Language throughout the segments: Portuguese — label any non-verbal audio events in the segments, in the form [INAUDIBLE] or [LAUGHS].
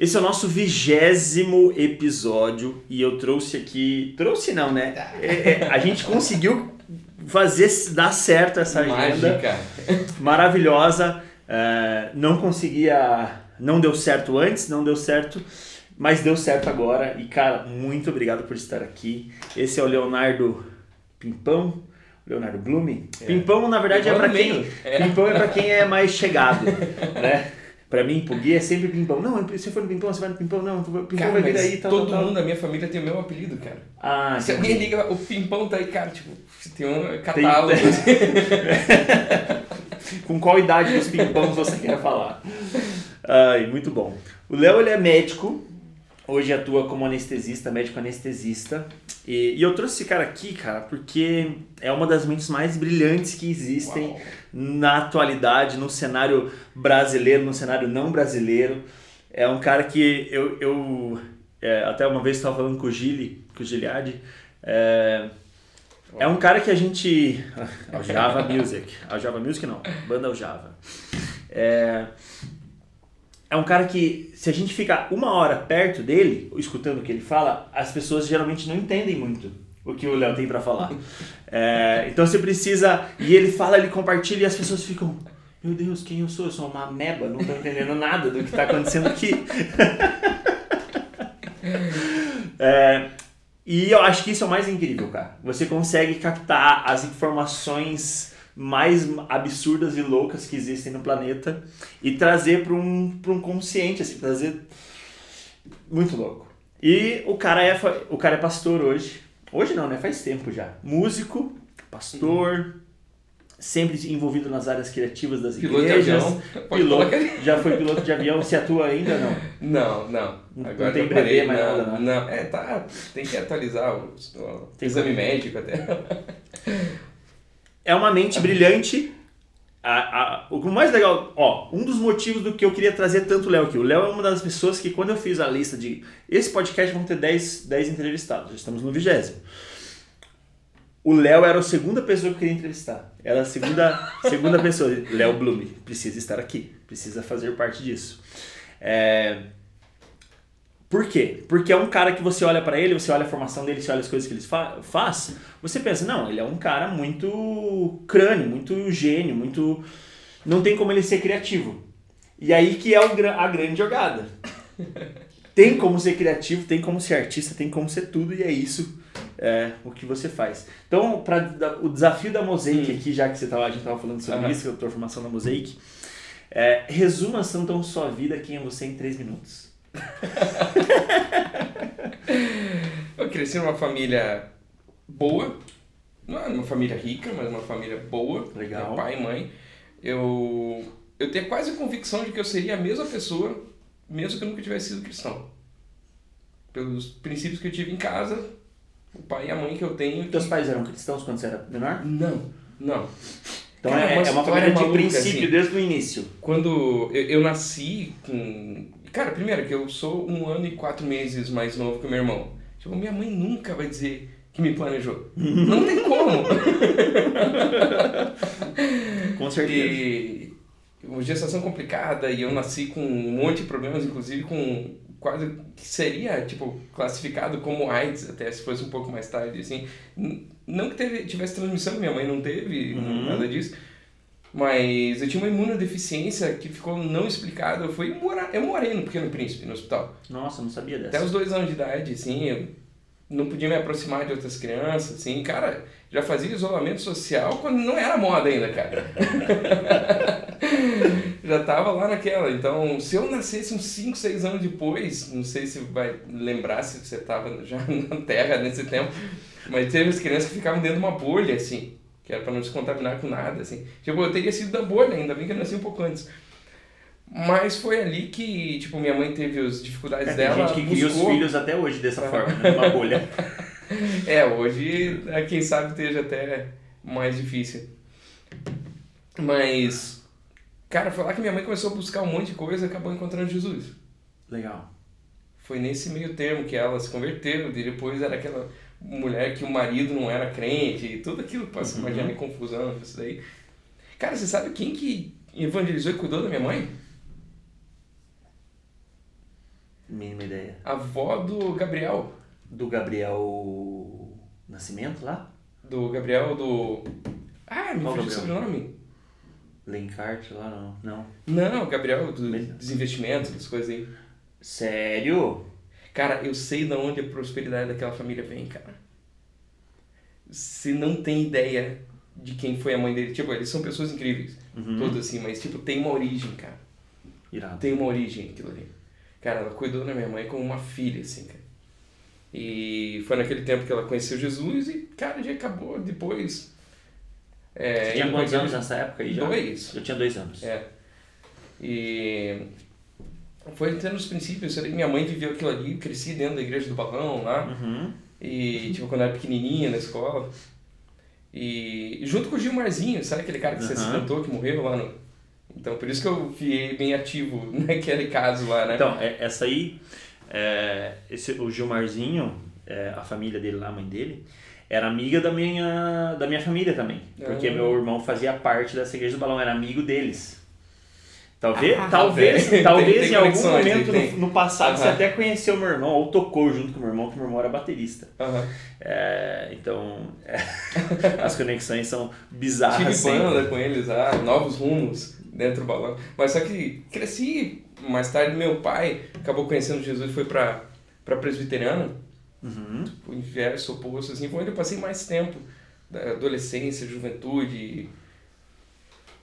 Esse é o nosso vigésimo episódio e eu trouxe aqui. Trouxe não, né? É, é, a gente conseguiu fazer dar certo essa agenda. Mágica. Maravilhosa. É, não conseguia. Não deu certo antes, não deu certo, mas deu certo agora. E, cara, muito obrigado por estar aqui. Esse é o Leonardo Pimpão. Leonardo Blume. É. Pimpão, na verdade, é Igual para no quem. meio. É. Pimpão é para quem é mais chegado, né? [LAUGHS] Pra mim, pro Gui é sempre Pimpão. Não, você foi no Pimpão, você vai no Pimpão, não, Pimpão Cara, vai vir aí, tal, todo tal, mundo da minha família tem o meu apelido, cara. Ah, Se alguém liga, o Pimpão tá aí, cara, tipo, tem um catálogo. [LAUGHS] Com qual idade dos pimpões você quer falar? Ai, muito bom. O Léo ele é médico, hoje atua como anestesista, médico anestesista. E, e eu trouxe esse cara aqui, cara, porque é uma das mentes mais brilhantes que existem Uau. na atualidade, no cenário brasileiro, no cenário não brasileiro. É um cara que eu, eu é, até uma vez estava falando com o Gili, com o Giliardi, é, é um cara que a gente. [LAUGHS] Aljava Music. Aljava Music não, banda Aljava. É, é um cara que, se a gente ficar uma hora perto dele, escutando o que ele fala, as pessoas geralmente não entendem muito o que o Léo tem pra falar. [LAUGHS] É, então você precisa. E ele fala, ele compartilha e as pessoas ficam. Meu Deus, quem eu sou? Eu sou uma ameba, não tô entendendo nada do que tá acontecendo aqui. [LAUGHS] É, e eu acho que isso é o mais incrível, cara. Você consegue captar as informações mais absurdas e loucas que existem no planeta e trazer para um, pra um consciente, assim, trazer muito louco. E o cara é o cara é pastor hoje. Hoje não, né? Faz tempo já. Músico, pastor, sempre envolvido nas áreas criativas das Piloto de igrejas. avião. [LAUGHS] Pode Piloto, já foi piloto de avião, se atua ainda não? Não, não. Não Agora tem eu parei, bebê, mais não, nada, né? Não, é, tá. Tem que atualizar o, o Tem exame médico até. [LAUGHS] é uma mente brilhante. A, a- o mais legal, ó, um dos motivos do que eu queria trazer tanto o Léo aqui. O Léo é uma das pessoas que, quando eu fiz a lista de. Esse podcast vão ter 10, 10 entrevistados, já estamos no vigésimo. O Léo era a segunda pessoa que eu queria entrevistar. Era a segunda, [LAUGHS] segunda pessoa. Léo Blume, precisa estar aqui, precisa fazer parte disso. É, Por quê? Porque é um cara que você olha pra ele, você olha a formação dele, você olha as coisas que ele fa faz, você pensa, não, ele é um cara muito crânio, muito gênio, muito. Não tem como ele ser criativo. E aí que é o a grande jogada. [LAUGHS] Tem como ser criativo, tem como ser artista, tem como ser tudo, e é isso é, o que você faz. Então, pra, da- o desafio da Mosaic aqui, já que você tava, a gente estava falando sobre Aham. isso, a tua formação na Mosaic, é, resuma então sua vida, quem é você em três minutos. Eu cresci numa família boa. Não é uma família rica, mas uma família boa. Legal. Pai e mãe. Eu, eu tenho quase a convicção de que eu seria a mesma pessoa, mesmo que eu nunca tivesse sido cristão. Pelos princípios que eu tive em casa, o pai e a mãe que eu tenho. Teus pais eram cristãos quando você era menor? Não, não. Então Cara, é, uma é uma família de maluca, princípio, assim. desde o início. Quando eu, eu nasci com. Cara, primeiro que eu sou um ano e quatro meses mais novo que o meu irmão. Tipo, minha mãe nunca vai dizer que me planejou. [LAUGHS] Não tem como. Com certeza. E uma gestação complicada e eu nasci com um monte de problemas, inclusive com quase que seria tipo classificado como AIDS até se fosse um pouco mais tarde assim. Não que teve, tivesse transmissão, minha mãe não teve Uhum. nada disso. Mas eu tinha uma imunodeficiência que ficou não explicada. Eu fui morar, eu morei no Pequeno Príncipe, no hospital. Nossa, não sabia Até dessa. os dois anos de idade, assim, eu não podia me aproximar de outras crianças, assim, cara, já fazia isolamento social quando não era moda ainda, cara. [LAUGHS] já tava lá naquela. Então, se eu nascesse uns 5, 6 anos depois, não sei se vai lembrar se você tava já [LAUGHS] na Terra nesse tempo, mas teve as crianças que ficavam dentro de uma bolha, assim, que era pra não se contaminar com nada, assim. Tipo, eu teria sido da bolha, ainda bem que eu nasci um pouco antes. Mas foi ali que, tipo, minha mãe teve as dificuldades É, tem dela. gente que cria os buscou- filhos até hoje dessa É. forma, né? numa bolha. [LAUGHS] É, hoje, é, quem sabe, esteja até mais difícil. Mas, cara, foi lá que minha mãe começou a buscar um monte de coisa e acabou encontrando Jesus. Legal. Foi nesse meio termo que ela se converteu, e depois era aquela mulher que o marido não era crente, e tudo aquilo passa Uhum. imaginar confusão, isso daí. Cara, você sabe quem que evangelizou e cuidou da minha mãe? Mínima ideia. A avó do Gabriel. Do Gabriel Nascimento lá? Do Gabriel do. Ah, me fugiu o sobrenome. Lencart lá não. Não. Não, Gabriel do, Mesmo? investimentos, das coisas aí. Sério? Cara, eu sei de onde a prosperidade daquela família vem, cara. Você não tem ideia de quem foi a mãe dele. Tipo, eles são pessoas incríveis. Uhum. Todos assim, mas tipo, tem uma origem, cara. Irado. Tem uma origem aquilo ali. Cara, ela cuidou da minha mãe como uma filha, assim, cara. E foi naquele tempo que ela conheceu Jesus e, cara, já acabou depois. É, Você tinha quantos anos nessa época aí já? Dois. Eu tinha dois anos. É. E foi tendo os princípios. eu- Minha mãe viveu aquilo ali, cresci dentro da igreja do balão lá. Uhum. E, tipo, quando eu era pequenininha na escola. E junto com o Gilmarzinho, sabe aquele cara que se Aham. acidentou, que morreu lá no... Então, por isso que eu fiquei bem ativo [LAUGHS] naquele caso lá, né? Então, é- essa aí, é, esse, o Gilmarzinho, é, a família dele lá, a mãe dele, era amiga da minha, da minha família também. Porque Ah. meu irmão fazia parte dessa igreja do balão, era amigo deles. Talvez, Ah, talvez, velho. talvez Tem- tem em algum conexões, momento tem. no, no passado você até conheceu meu irmão, ou tocou junto com meu irmão, que meu irmão era baterista. É, então, é, [LAUGHS] as conexões são bizarras. Tive sempre. banda com eles lá, novos rumos dentro do balão. Mas só que cresci, mais tarde meu pai acabou conhecendo Jesus e foi pra, pra presbiteriana, Uhum. o inverso, oposto, assim, foi onde eu passei mais tempo, da adolescência, juventude.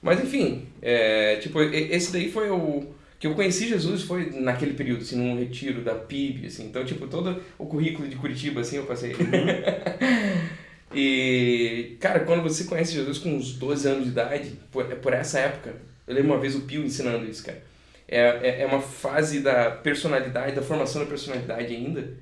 Mas enfim, é, tipo, esse daí foi o que eu conheci Jesus foi naquele período, assim, num retiro da PIB, assim. Então, tipo, todo o currículo de Curitiba, assim, eu passei. [LAUGHS] e, cara, quando você conhece Jesus com uns 12 anos de idade, por, é por essa época, eu lembro uma vez o Pio ensinando isso, cara. É, é, é uma fase da personalidade, da formação da personalidade ainda,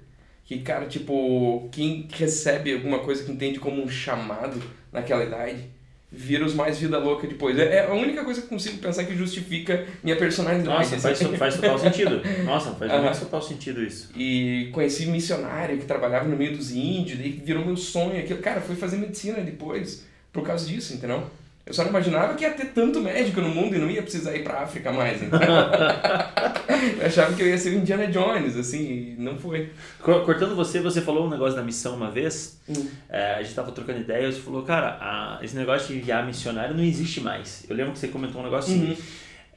que, cara, tipo, quem recebe alguma coisa que entende como um chamado naquela idade, vira os mais vida louca depois. É, é a única coisa que eu consigo pensar que justifica minha personalidade. Nossa, faz, faz total sentido. Nossa, faz muito total sentido isso. E conheci missionário que trabalhava no meio dos índios, daí virou meu sonho. Aquilo. Cara, fui fazer medicina depois por causa disso, entendeu? Eu só não imaginava que ia ter tanto médico no mundo e não ia precisar ir pra África mais, entendeu? [LAUGHS] eu achava que eu ia ser o Indiana Jones, assim, e não foi. Co- Cortando você, você falou um negócio da missão uma vez. Hum. É, a gente tava trocando ideia e você falou, cara, a- esse negócio de enviar missionário não existe mais. Eu lembro que você comentou um negócio assim. Uhum.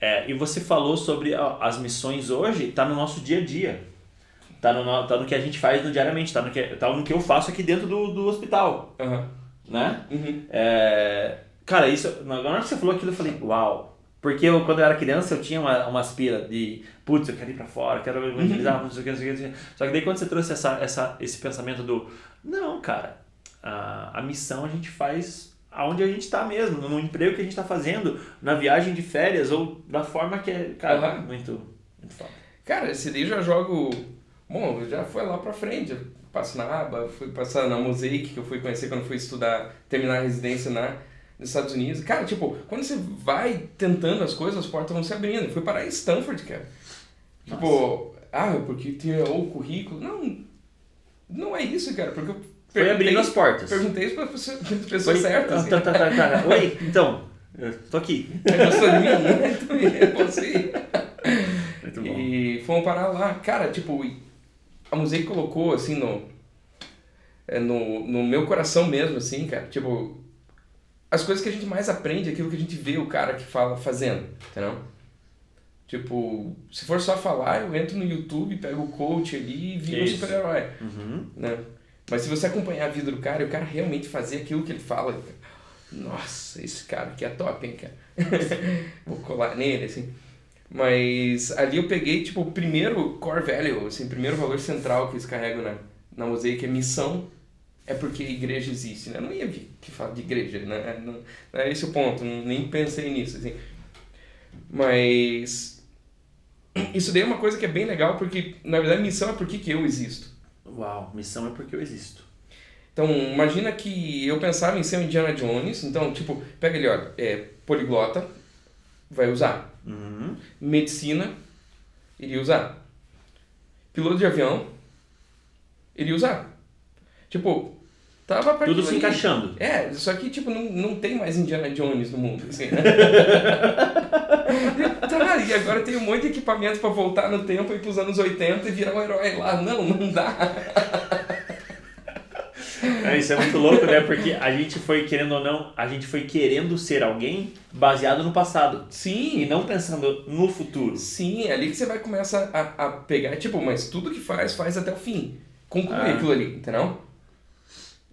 É, e você falou sobre as missões hoje, tá no nosso dia a dia. Tá no, tá no que a gente faz no diariamente, tá no que, tá no que eu faço aqui dentro do, do hospital, Aham. né? Uhum. É, cara, isso, na hora que você falou aquilo, eu falei, uau. Porque eu, quando eu era criança, eu tinha uma, uma aspira de, putz, eu quero ir pra fora, quero evangelizar, não sei o que, não sei o que. Só que daí quando você trouxe essa, essa, esse pensamento do, não, cara, a, a missão a gente faz aonde a gente tá mesmo, no emprego que a gente tá fazendo, na viagem de férias, ou da forma que é, cara, Aham. muito, muito foda. Cara, esse daí eu já jogo. Bom, já foi lá pra frente. Eu passo na aba, fui passar na Mosaic, que eu fui conhecer quando fui estudar, terminar a residência na, nos Estados Unidos. Cara, tipo, quando você vai tentando as coisas, as portas vão se abrindo. Eu fui parar em Stanford, cara. Tipo, ah, porque tinha o currículo. Não, não é isso, cara, porque eu Foi abrindo as portas. Perguntei isso pra pessoa- [LAUGHS] pessoas certas. Assim. tá, tá, tá, tá. Oi, então, eu tô aqui. Gostou de mim? Eu ir. Muito bom. E fomos parar lá. Cara, tipo, a Mosaic colocou, assim, no, é, no, no meu coração mesmo, assim, cara. Tipo, as coisas que a gente mais aprende é aquilo que a gente vê o cara que fala fazendo, entendeu? Tipo, se for só falar, eu entro no YouTube, pego o coach ali e viro um super-herói, Uhum. né? Mas se você acompanhar a vida do cara e o cara realmente fazer aquilo que ele fala, nossa, esse cara aqui é top, hein, cara? [LAUGHS] Vou colar nele, assim. Mas ali eu peguei, tipo, o primeiro core value, assim, o primeiro valor central que eles carregam na, na Mosaic é missão, é porque a igreja existe, né? Eu não ia vir que fala de igreja, né? Não, não é esse o ponto, nem pensei nisso, assim. Mas isso daí é uma coisa que é bem legal, porque, na verdade, missão é porque que eu existo. Uau, missão é porque eu existo. Então, imagina que eu pensava em ser um Indiana Jones, então, tipo, pega ele, olha, é poliglota, vai usar. Uhum. Medicina, iria usar. Piloto de avião, iria usar. Tipo, Tava pra Tudo se ali. encaixando. É, só que, tipo, não, não tem mais Indiana Jones no mundo, assim, né? [LAUGHS] tá, e agora tem um monte de equipamento pra voltar no tempo e pros anos 80 e virar um herói lá. Não, não dá. É, isso é muito louco, né? Porque a gente foi, querendo ou não, a gente foi querendo ser alguém baseado no passado. Sim, E não pensando no futuro. Sim, é ali que você vai começar a, a pegar, tipo, mas tudo que faz, faz até o fim. Concluir Ah. aquilo ali, entendeu?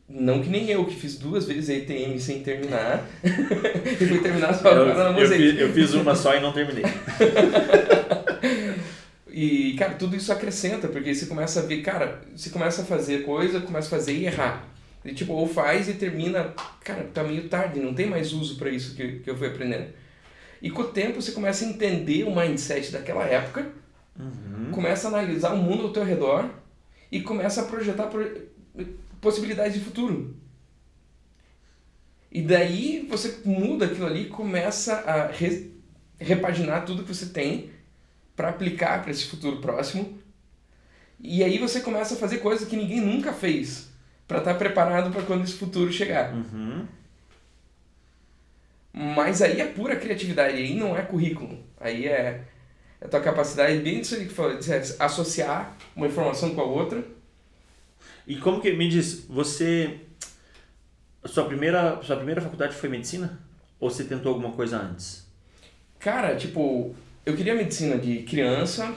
Não que nem eu, que fiz duas vezes ETM sem terminar. [LAUGHS] e fui terminar só Eu, na eu, fiz, eu fiz uma só e não terminei. [LAUGHS] E, cara, tudo isso acrescenta, porque você começa a ver, cara, você começa a fazer coisa, começa a fazer e errar. E, tipo, ou faz e termina, cara, tá meio tarde, não tem mais uso pra isso que, que eu fui aprendendo. E com o tempo você começa a entender o mindset daquela época, começa a analisar o mundo ao teu redor e começa a projetar pro- possibilidades de futuro. E daí você muda aquilo ali, começa a re- repaginar tudo que você tem para aplicar para esse futuro próximo. E aí você começa a fazer coisas que ninguém nunca fez para estar preparado para quando esse futuro chegar. Uhum. Mas aí é pura criatividade, aí não é currículo. Aí é a tua capacidade, bem disso aí que falou, de associar uma informação com a outra. E como que, me diz, você, sua primeira, sua primeira faculdade foi medicina? Ou você tentou alguma coisa antes? Cara, tipo, eu queria medicina de criança.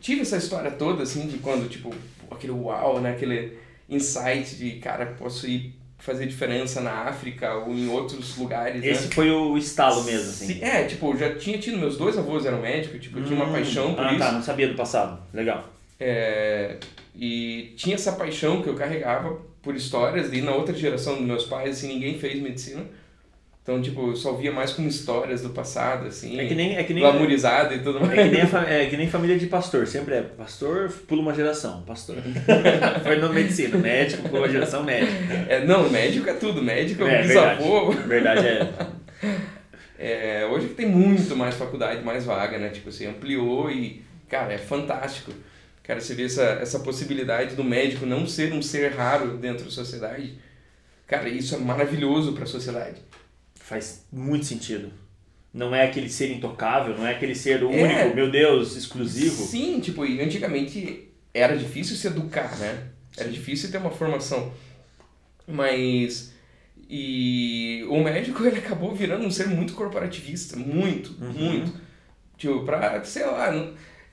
Tive essa história toda, assim, de quando, tipo, aquele uau, né? Aquele insight de, cara, posso ir fazer diferença na África ou em outros lugares, Esse né? foi o estalo mesmo, assim. É, tipo, eu já tinha tido, meus dois avós eram médicos, tipo, eu tinha uma Hum, paixão por ah, isso. tá, não sabia do passado. Legal. É, e tinha essa paixão que eu carregava por histórias, e na outra geração dos meus pais, assim, ninguém fez medicina. Então, tipo, eu só via mais como histórias do passado, assim, É que nem, é que nem, glamourizado e tudo mais. é que nem, a é que nem família de pastor. Sempre é pastor, pula uma geração, pastor. [LAUGHS] foi na medicina, médico, pula uma geração, médico. É, não, médico é tudo, médico é É, bisavô. Verdade é. [LAUGHS] É, hoje que tem muito mais faculdade, mais vaga, né? Tipo assim, ampliou e, cara, é fantástico. Cara, você vê essa, essa possibilidade do médico não ser um ser raro dentro da sociedade. Cara, isso é maravilhoso para a sociedade. Faz muito sentido. Não é aquele ser intocável, não é aquele ser único, É. meu Deus, exclusivo. Sim, tipo, e antigamente era difícil se educar, né? Era difícil ter uma formação. Mas. E o médico [LAUGHS] ele acabou virando um ser muito corporativista. Muito, muito. Tipo, pra, sei lá.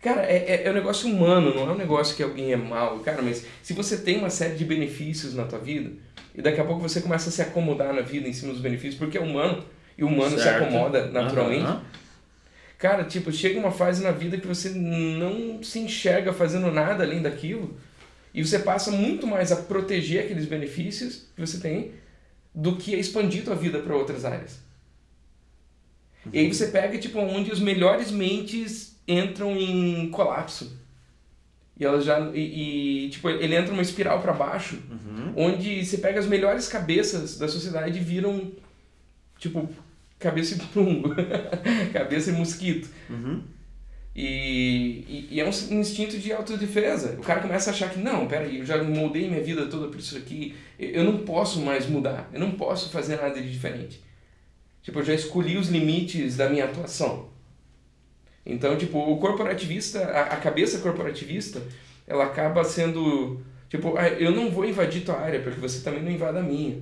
Cara, é, é, é um negócio humano, não é um negócio que alguém é mal. Cara, mas se você tem uma série de benefícios na tua vida, e daqui a pouco você começa a se acomodar na vida em cima dos benefícios, porque é humano, e o humano se Certo. acomoda naturalmente. Aham. Cara, tipo, chega uma fase na vida que você não se enxerga fazendo nada além daquilo. E você passa muito mais a proteger aqueles benefícios que você tem do que a expandir tua vida para outras áreas. E aí você pega, tipo, onde os melhores mentes entram em colapso. E elas já. E, e, tipo, ele entra numa espiral para baixo, onde você pega as melhores cabeças da sociedade e viram, tipo, cabeça e prungo, [LAUGHS] cabeça e mosquito. Uhum. E, e, e é um instinto de autodefesa. O cara começa a achar que, não, peraí, eu já moldei minha vida toda por isso aqui, eu eu não posso mais mudar, eu não posso fazer nada de diferente. Tipo, eu já escolhi os limites da minha atuação. Então, tipo, o corporativista, a, a cabeça corporativista, ela acaba sendo, tipo, ah, eu não vou invadir tua área, porque você também não invada a minha.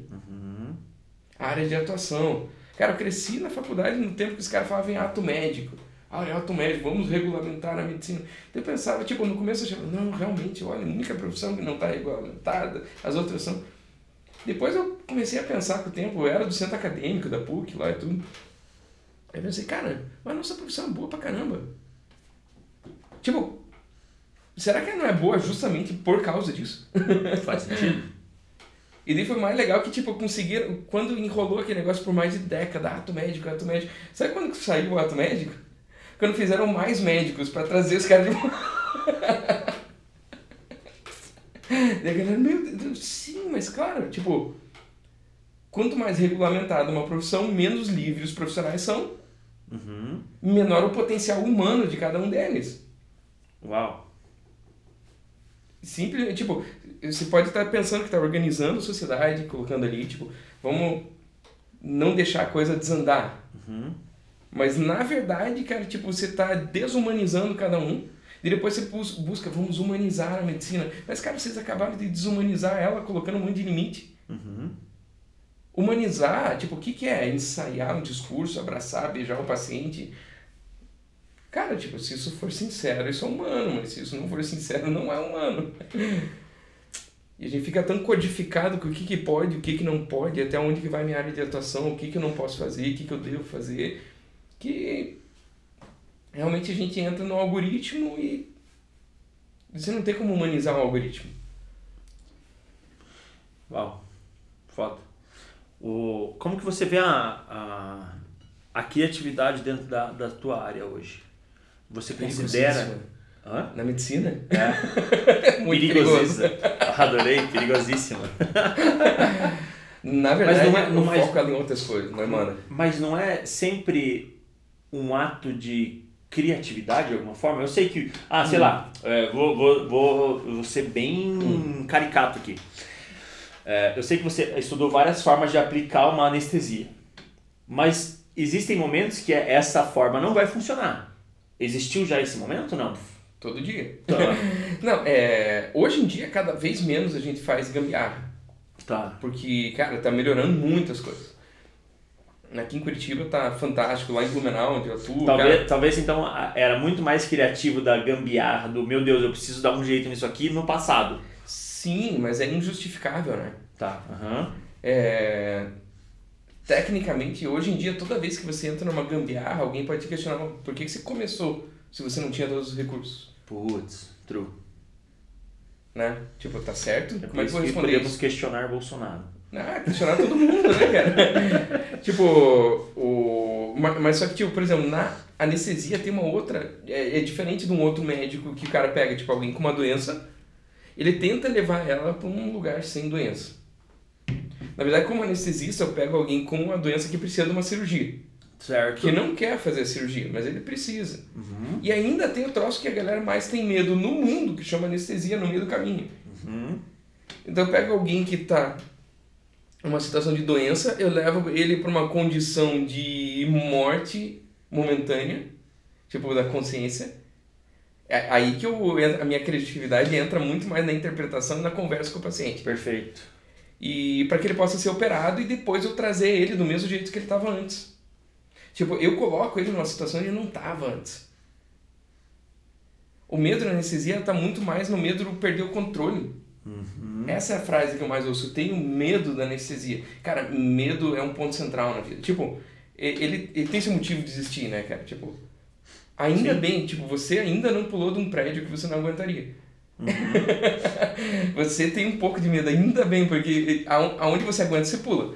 A área de atuação. Cara, eu cresci na faculdade no tempo que os caras falavam em ato médico. Ah, é ato médico, vamos regulamentar a medicina. Então eu pensava, tipo, no começo eu achava, não, realmente, olha, a única profissão que não está regulamentada, as outras são. Depois eu comecei a pensar com o tempo, eu era do centro acadêmico, da PUC lá e tudo. Aí eu pensei, cara, mas nossa profissão é boa pra caramba. Tipo, será que não é boa justamente por causa disso? [LAUGHS] Faz sentido. E daí foi mais legal que, tipo, conseguiram. Quando enrolou aquele negócio por mais de década, ato médico, ato médico. Sabe quando que saiu o ato médico? Quando fizeram mais médicos pra trazer os caras de volta. [LAUGHS] Daí a galera, meu Deus, sim, mas claro, tipo. Quanto mais regulamentada uma profissão, menos livres os profissionais são, Uhum. menor o potencial humano de cada um deles. Uau. simplesmente, tipo, você pode estar pensando que está organizando a sociedade, colocando ali, tipo, vamos não deixar a coisa desandar. Uhum. Mas na verdade, cara, tipo, você está desumanizando cada um. E depois você bus- busca, vamos humanizar a medicina. Mas, cara, vocês acabaram de desumanizar ela, colocando um monte de limite. Uhum. Humanizar, tipo, o que, que é? Ensaiar um discurso, abraçar, beijar o paciente. Cara, tipo, se isso for sincero, isso é humano, mas se isso não for sincero, não é humano. E a gente fica tão codificado com o que, que pode, o que, que não pode, até onde que vai minha área de atuação, o que, que eu não posso fazer, o que, que eu devo fazer, que realmente a gente entra no algoritmo e você não tem como humanizar um algoritmo. Uau, foda. O, como que você vê a, a, a criatividade dentro da, da tua área hoje? Você considera... Perigosíssimo. Hã? Na medicina? É, [LAUGHS] Muito perigosíssima. Adorei, perigosíssima. [LAUGHS] Na verdade, não é- não eu é- foco em outras coisas, mas, mano, Mas não é sempre um ato de criatividade de alguma forma? Eu sei que, ah, sei Hum. lá, é, vou, vou, vou, vou ser bem Hum. caricato aqui. É, eu sei que você estudou várias formas de aplicar uma anestesia, mas existem momentos que essa forma não vai funcionar. Existiu já esse momento? Não. todo dia. Tá. [LAUGHS] Não, é, hoje em dia, cada vez menos a gente faz gambiarra, tá. porque, cara, tá melhorando muitas coisas. Aqui em Curitiba tá fantástico, lá em Blumenau, onde eu atuo, Talvez, cara, talvez então era muito mais criativo da gambiarra, do meu Deus, eu preciso dar um jeito nisso aqui no passado. Sim, mas é injustificável, né? Tá. Aham. É, Tecnicamente, hoje em dia, toda vez que você entra numa gambiarra, alguém pode te questionar por que você começou se você não tinha todos os recursos, Putz, true. né? Tipo, tá certo? É Como é que vou responder podemos isso? questionar Bolsonaro. Ah, questionar todo mundo, né, cara? [LAUGHS] tipo, o... ma- Mas só que, tipo, por exemplo, na anestesia tem uma outra... É, é diferente de um outro médico que o cara pega, tipo, alguém com uma doença, ele tenta levar ela para um lugar sem doença. Na verdade, como anestesista, eu pego alguém com uma doença que precisa de uma cirurgia. Certo. Que não quer fazer a cirurgia, mas ele precisa. Uhum. E ainda tem o troço que a galera mais tem medo no mundo, que chama anestesia no meio do caminho. Uhum. Então eu pego alguém que está numa situação de doença, eu levo ele para uma condição de morte momentânea, tipo da consciência. É aí que eu, a minha criatividade entra muito mais na interpretação e na conversa com o paciente. Perfeito. E para que ele possa ser operado e depois eu trazer ele do mesmo jeito que ele estava antes. Tipo, eu coloco ele numa situação que ele não estava antes. O medo na anestesia está muito mais no medo de perder o controle. Uhum. Essa é a frase que eu mais ouço. Tenho medo da anestesia. Cara, medo é um ponto central na vida. Tipo, ele, ele tem esse motivo de existir, né, cara? Tipo, ainda Sim. bem, tipo, você ainda não pulou de um prédio que você não aguentaria. [LAUGHS] você tem um pouco de medo, ainda bem, porque aon- aonde você aguenta, você pula.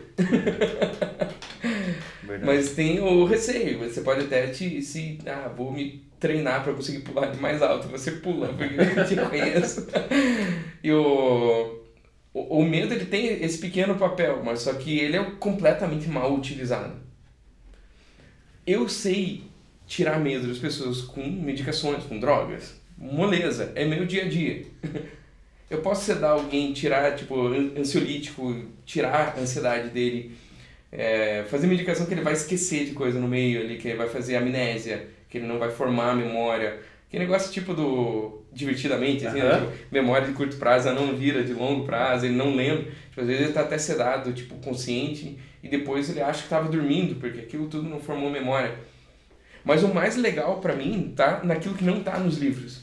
Verdade. Mas tem o receio. Você pode até te, se, ah, vou me treinar para conseguir pular de mais alto. Você pula, porque eu te conheço. [LAUGHS] E o, o, o medo, ele tem esse pequeno papel, mas só que ele é completamente mal utilizado. Eu sei tirar medo das pessoas com medicações, com drogas. Moleza, é meu dia a dia. [LAUGHS] Eu posso sedar alguém, tirar, tipo, an- ansiolítico, tirar a ansiedade dele, é, fazer medicação que ele vai esquecer de coisa no meio ali, que ele vai fazer amnésia, que ele não vai formar a memória. Que negócio tipo do divertidamente, assim, né? Aham. Tipo, memória de curto prazo não vira de longo prazo, ele não lembra. Tipo, às vezes ele tá até sedado, tipo, consciente, e depois ele acha que estava dormindo, porque aquilo tudo não formou memória. Mas o mais legal pra mim tá naquilo que não tá nos livros.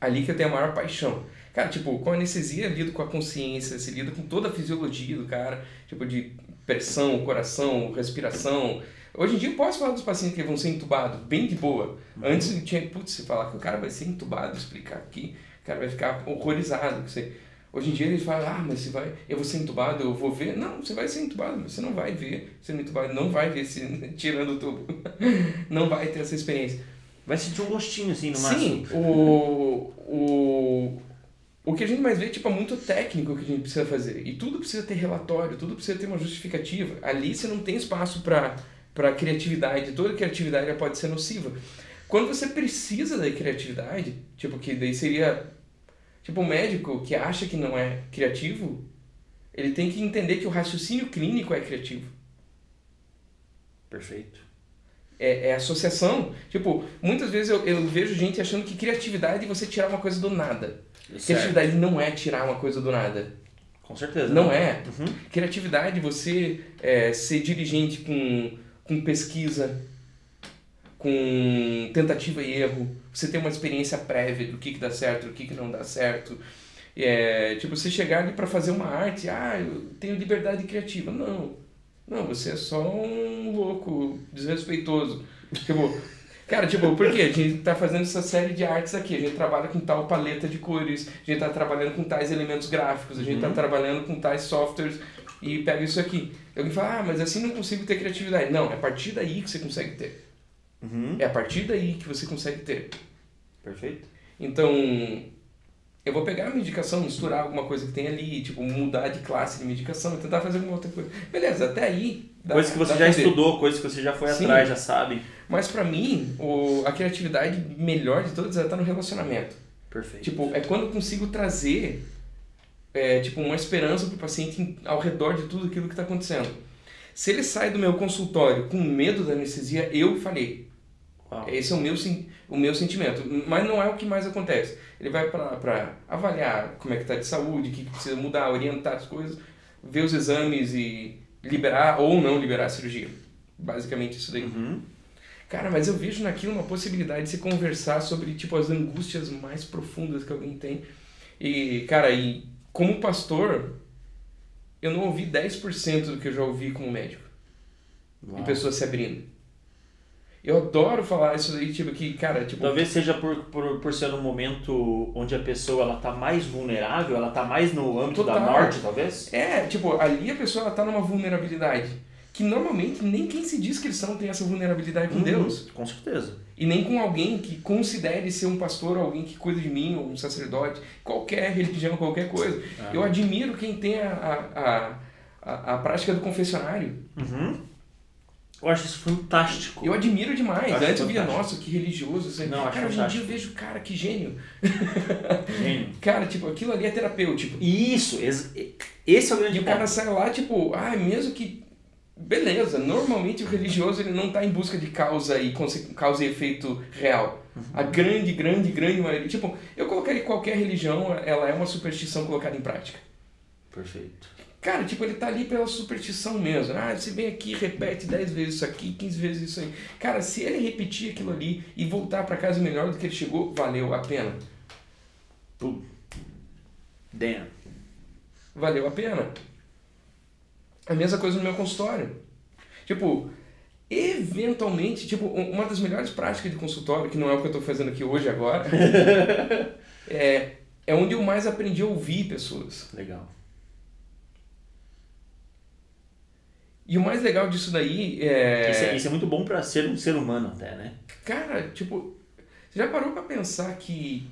Ali que eu tenho a maior paixão. Cara, tipo, com anestesia lido com a consciência, se lida com toda a fisiologia do cara, tipo de pressão, coração, respiração. Hoje em dia eu posso falar dos pacientes que vão ser entubados, bem de boa. Antes eu tinha, putz, se falar que o cara vai ser entubado, explicar aqui, o cara vai ficar horrorizado. que Você... Hoje em dia eles falam, ah, mas você vai, eu vou ser entubado, eu vou ver. Não, você vai ser entubado, mas você não vai ver sendo entubado, não vai ver se [LAUGHS] tirando o tubo. [LAUGHS] não vai ter essa experiência. Vai sentir um gostinho assim no máximo. Sim, o, o, o que a gente mais vê tipo, é muito técnico que a gente precisa fazer. E tudo precisa ter relatório, tudo precisa ter uma justificativa. Ali você não tem espaço para criatividade. Toda criatividade pode ser nociva. Quando você precisa da criatividade, tipo, que daí seria Tipo, o médico que acha que não é criativo, ele tem que entender que o raciocínio clínico é criativo. Perfeito. É, é associação. Tipo, muitas vezes eu, eu vejo gente achando que criatividade é você tirar uma coisa do nada. Certo. Criatividade não é tirar uma coisa do nada. Com certeza. Não é. Uhum. Criatividade, você é, ser dirigente com, com pesquisa, com tentativa e erro, você ter uma experiência prévia do que, que dá certo, do que, que não dá certo. É, tipo, você chegar ali para fazer uma arte, ah, eu tenho liberdade criativa. Não. Não, você é só um louco, desrespeitoso. Tipo, cara, tipo, por quê? A gente tá fazendo essa série de artes aqui, a gente trabalha com tal paleta de cores, a gente tá trabalhando com tais elementos gráficos, a gente tá Uhum. trabalhando com tais softwares e pega isso aqui. Alguém fala, ah, mas assim não consigo ter criatividade. Não, é a partir daí que você consegue ter. Uhum. É a partir daí que você consegue ter. Perfeito. Então, eu vou pegar a medicação, misturar alguma coisa que tem ali, tipo, mudar de classe de medicação e tentar fazer alguma outra coisa. Beleza, até aí. dá- coisa que você já estudou, coisa que você já foi Sim. atrás, já sabe. Mas pra mim, o, a criatividade melhor de todas é estar no relacionamento. Perfeito. Tipo, é quando eu consigo trazer é, tipo, uma esperança pro paciente em- ao redor de tudo aquilo que está acontecendo. Se ele sai do meu consultório com medo da anestesia, eu falhei. Uau. Esse é o meu, o meu sentimento. Mas não é o que mais acontece. Ele vai para avaliar como é que está de saúde, o que precisa mudar, orientar as coisas, ver os exames e liberar ou não liberar a cirurgia. Basicamente isso daí. Uhum. Cara, mas eu vejo naquilo uma possibilidade de se conversar sobre, tipo, as angústias mais profundas que alguém tem. E, cara, e como pastor, eu não ouvi 10% do que eu já ouvi como médico. Uau. De pessoas se abrindo. Eu adoro falar isso daí, tipo, que, cara, tipo... Talvez seja por, por, por ser um momento onde a pessoa ela tá mais vulnerável, ela tá mais no âmbito da Total. morte, talvez? É, tipo, ali a pessoa ela tá numa vulnerabilidade. Que normalmente nem quem se diz cristão tem essa vulnerabilidade com Uhum. Deus. Com certeza. E nem com alguém que considere ser um pastor, alguém que cuida de mim, ou um sacerdote, qualquer religião, qualquer coisa. Ah. Eu admiro quem tem a, a, a, a prática do confessionário. Uhum. Eu acho isso fantástico. Eu admiro demais. Acho Antes eu via, nossa, que religioso. Assim. Não, acho cara, hoje em dia eu vejo, cara, que gênio. Gênio. [LAUGHS] Cara, tipo, aquilo ali é terapêutico. Isso, esse é o grande E o cara sai lá, tipo, ah, mesmo que. Beleza, normalmente o religioso ele não está em busca de causa e, causa e efeito real. A grande, grande, grande maioria. Tipo, eu colocaria qualquer religião, ela é uma superstição colocada em prática. Perfeito. Cara, tipo, ele tá ali pela superstição mesmo. Ah, você vem aqui, repete 10 vezes isso aqui, 15 vezes isso aí. Cara, se ele repetir aquilo ali e voltar para casa melhor do que ele chegou, valeu a pena. Pum. Damn. valeu a pena. A mesma coisa no meu consultório. Tipo, eventualmente, tipo, um- uma das melhores práticas de consultório, que não é o que eu estou fazendo aqui hoje agora, [LAUGHS] é, é onde eu mais aprendi a ouvir pessoas. Legal. E o mais legal disso daí é. Isso, é, isso é muito bom pra ser um ser humano até, né? Cara, tipo, você já parou pra pensar que.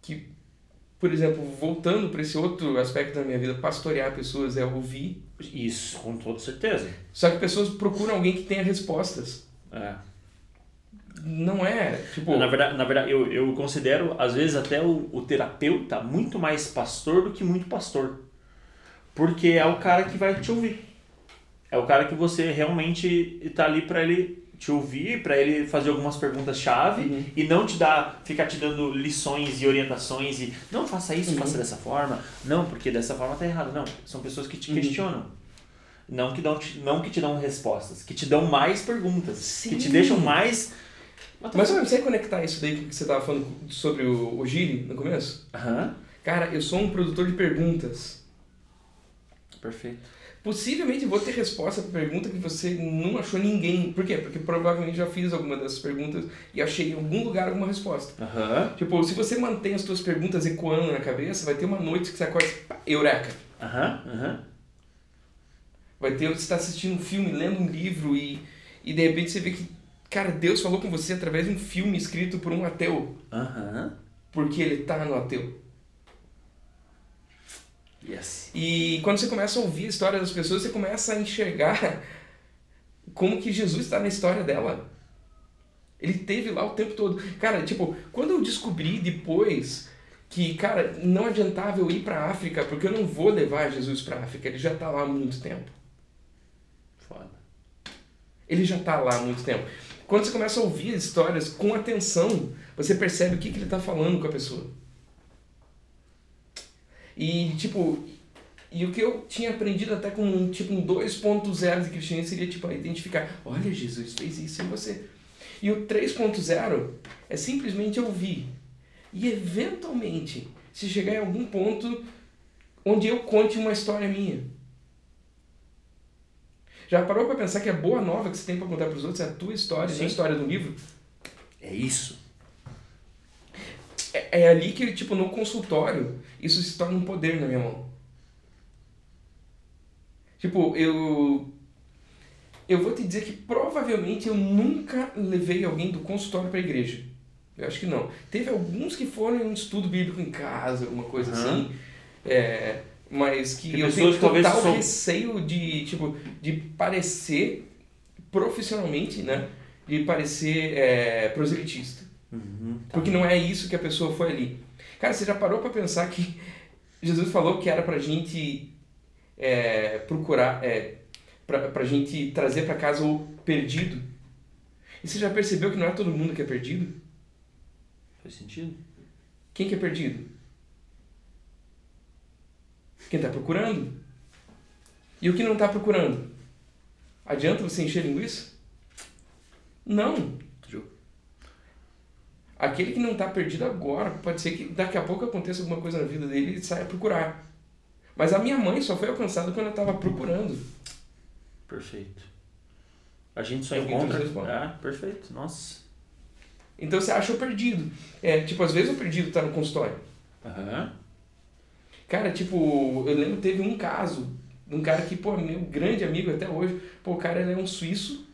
que, por exemplo, voltando para esse outro aspecto da minha vida, pastorear pessoas é ouvir. Isso, com toda certeza. Só que pessoas procuram alguém que tenha respostas. É. Não é, tipo. Na verdade, na verdade eu, eu considero, às vezes, até o, o terapeuta muito mais pastor do que muito pastor. Porque é o cara que vai te ouvir. É o cara que você realmente está ali para ele te ouvir, para ele fazer algumas perguntas-chave Uhum. e não te dar, ficar te dando lições e orientações e não faça isso, Uhum. faça dessa forma. Não, porque dessa forma tá errado. Não, são pessoas que te Uhum. questionam. Não que, dão, não que te dão respostas, que te dão mais perguntas, que te Sim. deixam mais. Mas sabe, você conectar isso daí que você tava falando sobre o, o no começo? Aham, Cara, eu sou um produtor de perguntas. perfeito. Possivelmente vou ter resposta para pergunta que você não achou ninguém. Por quê? Porque provavelmente já fiz alguma dessas perguntas e achei em algum lugar alguma resposta. Aham, Tipo, se você mantém as suas perguntas ecoando na cabeça, vai ter uma noite que você acorda e pá, eureka. aham, aham. Vai ter você está assistindo um filme, lendo um livro e, e de repente você vê que, cara, Deus falou com você através de um filme escrito por um ateu. Aham. Porque ele tá no ateu. Yes. E quando você começa a ouvir a história das pessoas, você começa a enxergar [LAUGHS] como que Jesus está na história dela. Ele teve lá o tempo todo. Cara, tipo, quando eu descobri depois que, cara, não adiantava eu ir pra África, porque eu não vou levar Jesus pra África, ele já tá lá há muito tempo. Foda. Ele já tá lá há muito tempo. Quando você começa a ouvir as histórias com atenção, você percebe o que, que ele tá falando com a pessoa. E, tipo, e o que eu tinha aprendido até com um, tipo, um 2.0 de cristianismo seria, tipo, identificar, olha, Jesus fez isso em você. E o 3.0 é simplesmente ouvir. E, eventualmente, se chegar em algum ponto onde eu conte uma história minha. Já parou para pensar que a boa nova que você tem para contar para os outros é a tua história, não a história do livro? É isso. É, é ali que, tipo, no consultório, isso se torna um poder na minha mão. Tipo, eu. Eu vou te dizer que provavelmente eu nunca levei alguém do consultório para a igreja. Eu acho que não. Teve alguns que foram em um estudo bíblico em casa, alguma coisa uhum. assim. É, mas que Tem eu tenho total são... receio de, tipo, de parecer profissionalmente, né? De parecer é, proselitista. Uhum, tá Porque não é isso que a pessoa foi ali. Cara, você já parou para pensar que [LAUGHS] Jesus falou que era pra gente é, procurar, é, pra, pra gente trazer para casa o perdido? E você já percebeu que não é todo mundo que é perdido? Faz sentido. Quem que é perdido? Quem está procurando. E o que não está procurando? Adianta você encher linguiça? Não. Aquele que não está perdido agora, pode ser que daqui a pouco aconteça alguma coisa na vida dele e ele saia procurar. Mas a minha mãe só foi alcançada quando eu estava procurando. Perfeito. A gente só encontra. Ah, perfeito. Nossa. Então você acha o perdido. É, tipo, às vezes o perdido está no consultório. Uhum. Cara, tipo, eu lembro teve um caso de um cara que, pô, meu grande amigo até hoje. Pô, o cara ele é um suíço.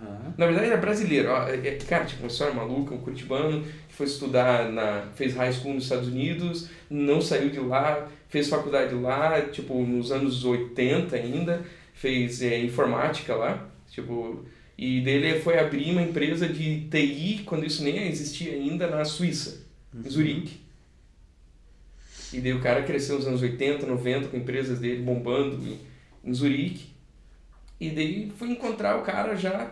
Uhum. Na verdade, ele é brasileiro. É, é, cara, tipo, uma história maluca, um curitibano que foi estudar na. fez high school nos Estados Unidos, não saiu de lá, fez faculdade lá, tipo, nos anos 80 ainda, fez é, informática lá, tipo. E dele foi abrir uma empresa de TI, quando isso nem existia ainda, na Suíça, em uhum. Zurique. E daí o cara cresceu nos anos 80, 90 com empresas dele bombando em, em Zurique. E daí fui encontrar o cara já,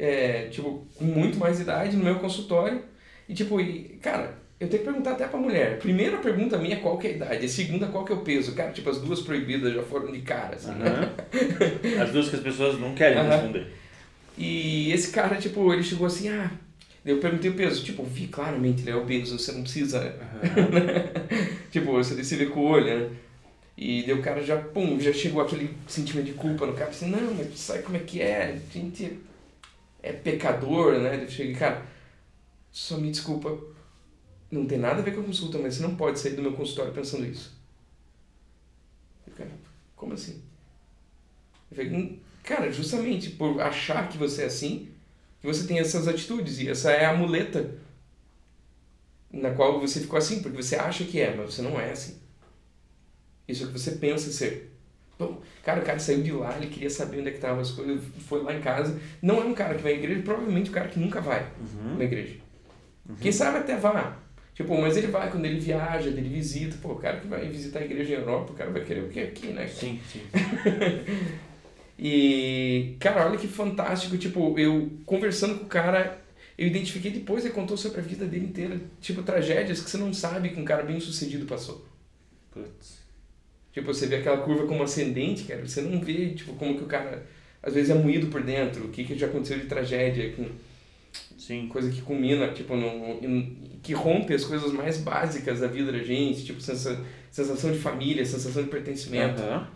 é, tipo, com muito mais idade no meu consultório. E tipo, e, cara, eu tenho que perguntar até pra mulher. Primeira pergunta minha é qual que é a idade, a segunda qual que é o peso. Cara, tipo, as duas proibidas já foram de cara, assim, uhum. né? [LAUGHS] As duas que as pessoas não querem uhum. responder. E esse cara, tipo, ele chegou assim, ah, eu perguntei o peso, tipo, vi claramente, ele é obeso, você não precisa. Uhum. [LAUGHS] tipo, você vê com o olho, né? E daí o cara já, pum, já chegou aquele sentimento de culpa no cara, assim, não, mas sabe como é que é? A gente é pecador, né? Eu cheguei, cara, só me desculpa, não tem nada a ver com a consulta, mas você não pode sair do meu consultório pensando isso. Eu, cara, como assim? Eu falei, hum, cara, justamente por achar que você é assim, que você tem essas atitudes e essa é a muleta na qual você ficou assim, porque você acha que é, mas você não é assim. Isso é o que você pensa ser. Então, cara, o cara saiu de lá, ele queria saber onde é que estavam as coisas, foi lá em casa. Não é um cara que vai à igreja, provavelmente o cara que nunca vai uhum. na igreja. Uhum. Quem sabe até vá. Tipo, mas ele vai quando ele viaja, ele visita. Pô, o cara que vai visitar a igreja em Europa, o cara vai querer o que aqui, né? Sim, sim. [LAUGHS] E, cara, olha que fantástico. Tipo, eu conversando com o cara, eu identifiquei depois, ele contou sobre a vida dele inteira. Tipo, tragédias que você não sabe que um cara bem sucedido passou. Putz. Tipo, você vê aquela curva como ascendente, cara. Você não vê, tipo, como que o cara às vezes é moído por dentro. O que, que já aconteceu de tragédia. Com... Sim. Coisa que culmina, tipo, no, que rompe as coisas mais básicas da vida da gente. Tipo, sensação de família, sensação de pertencimento. Uhum.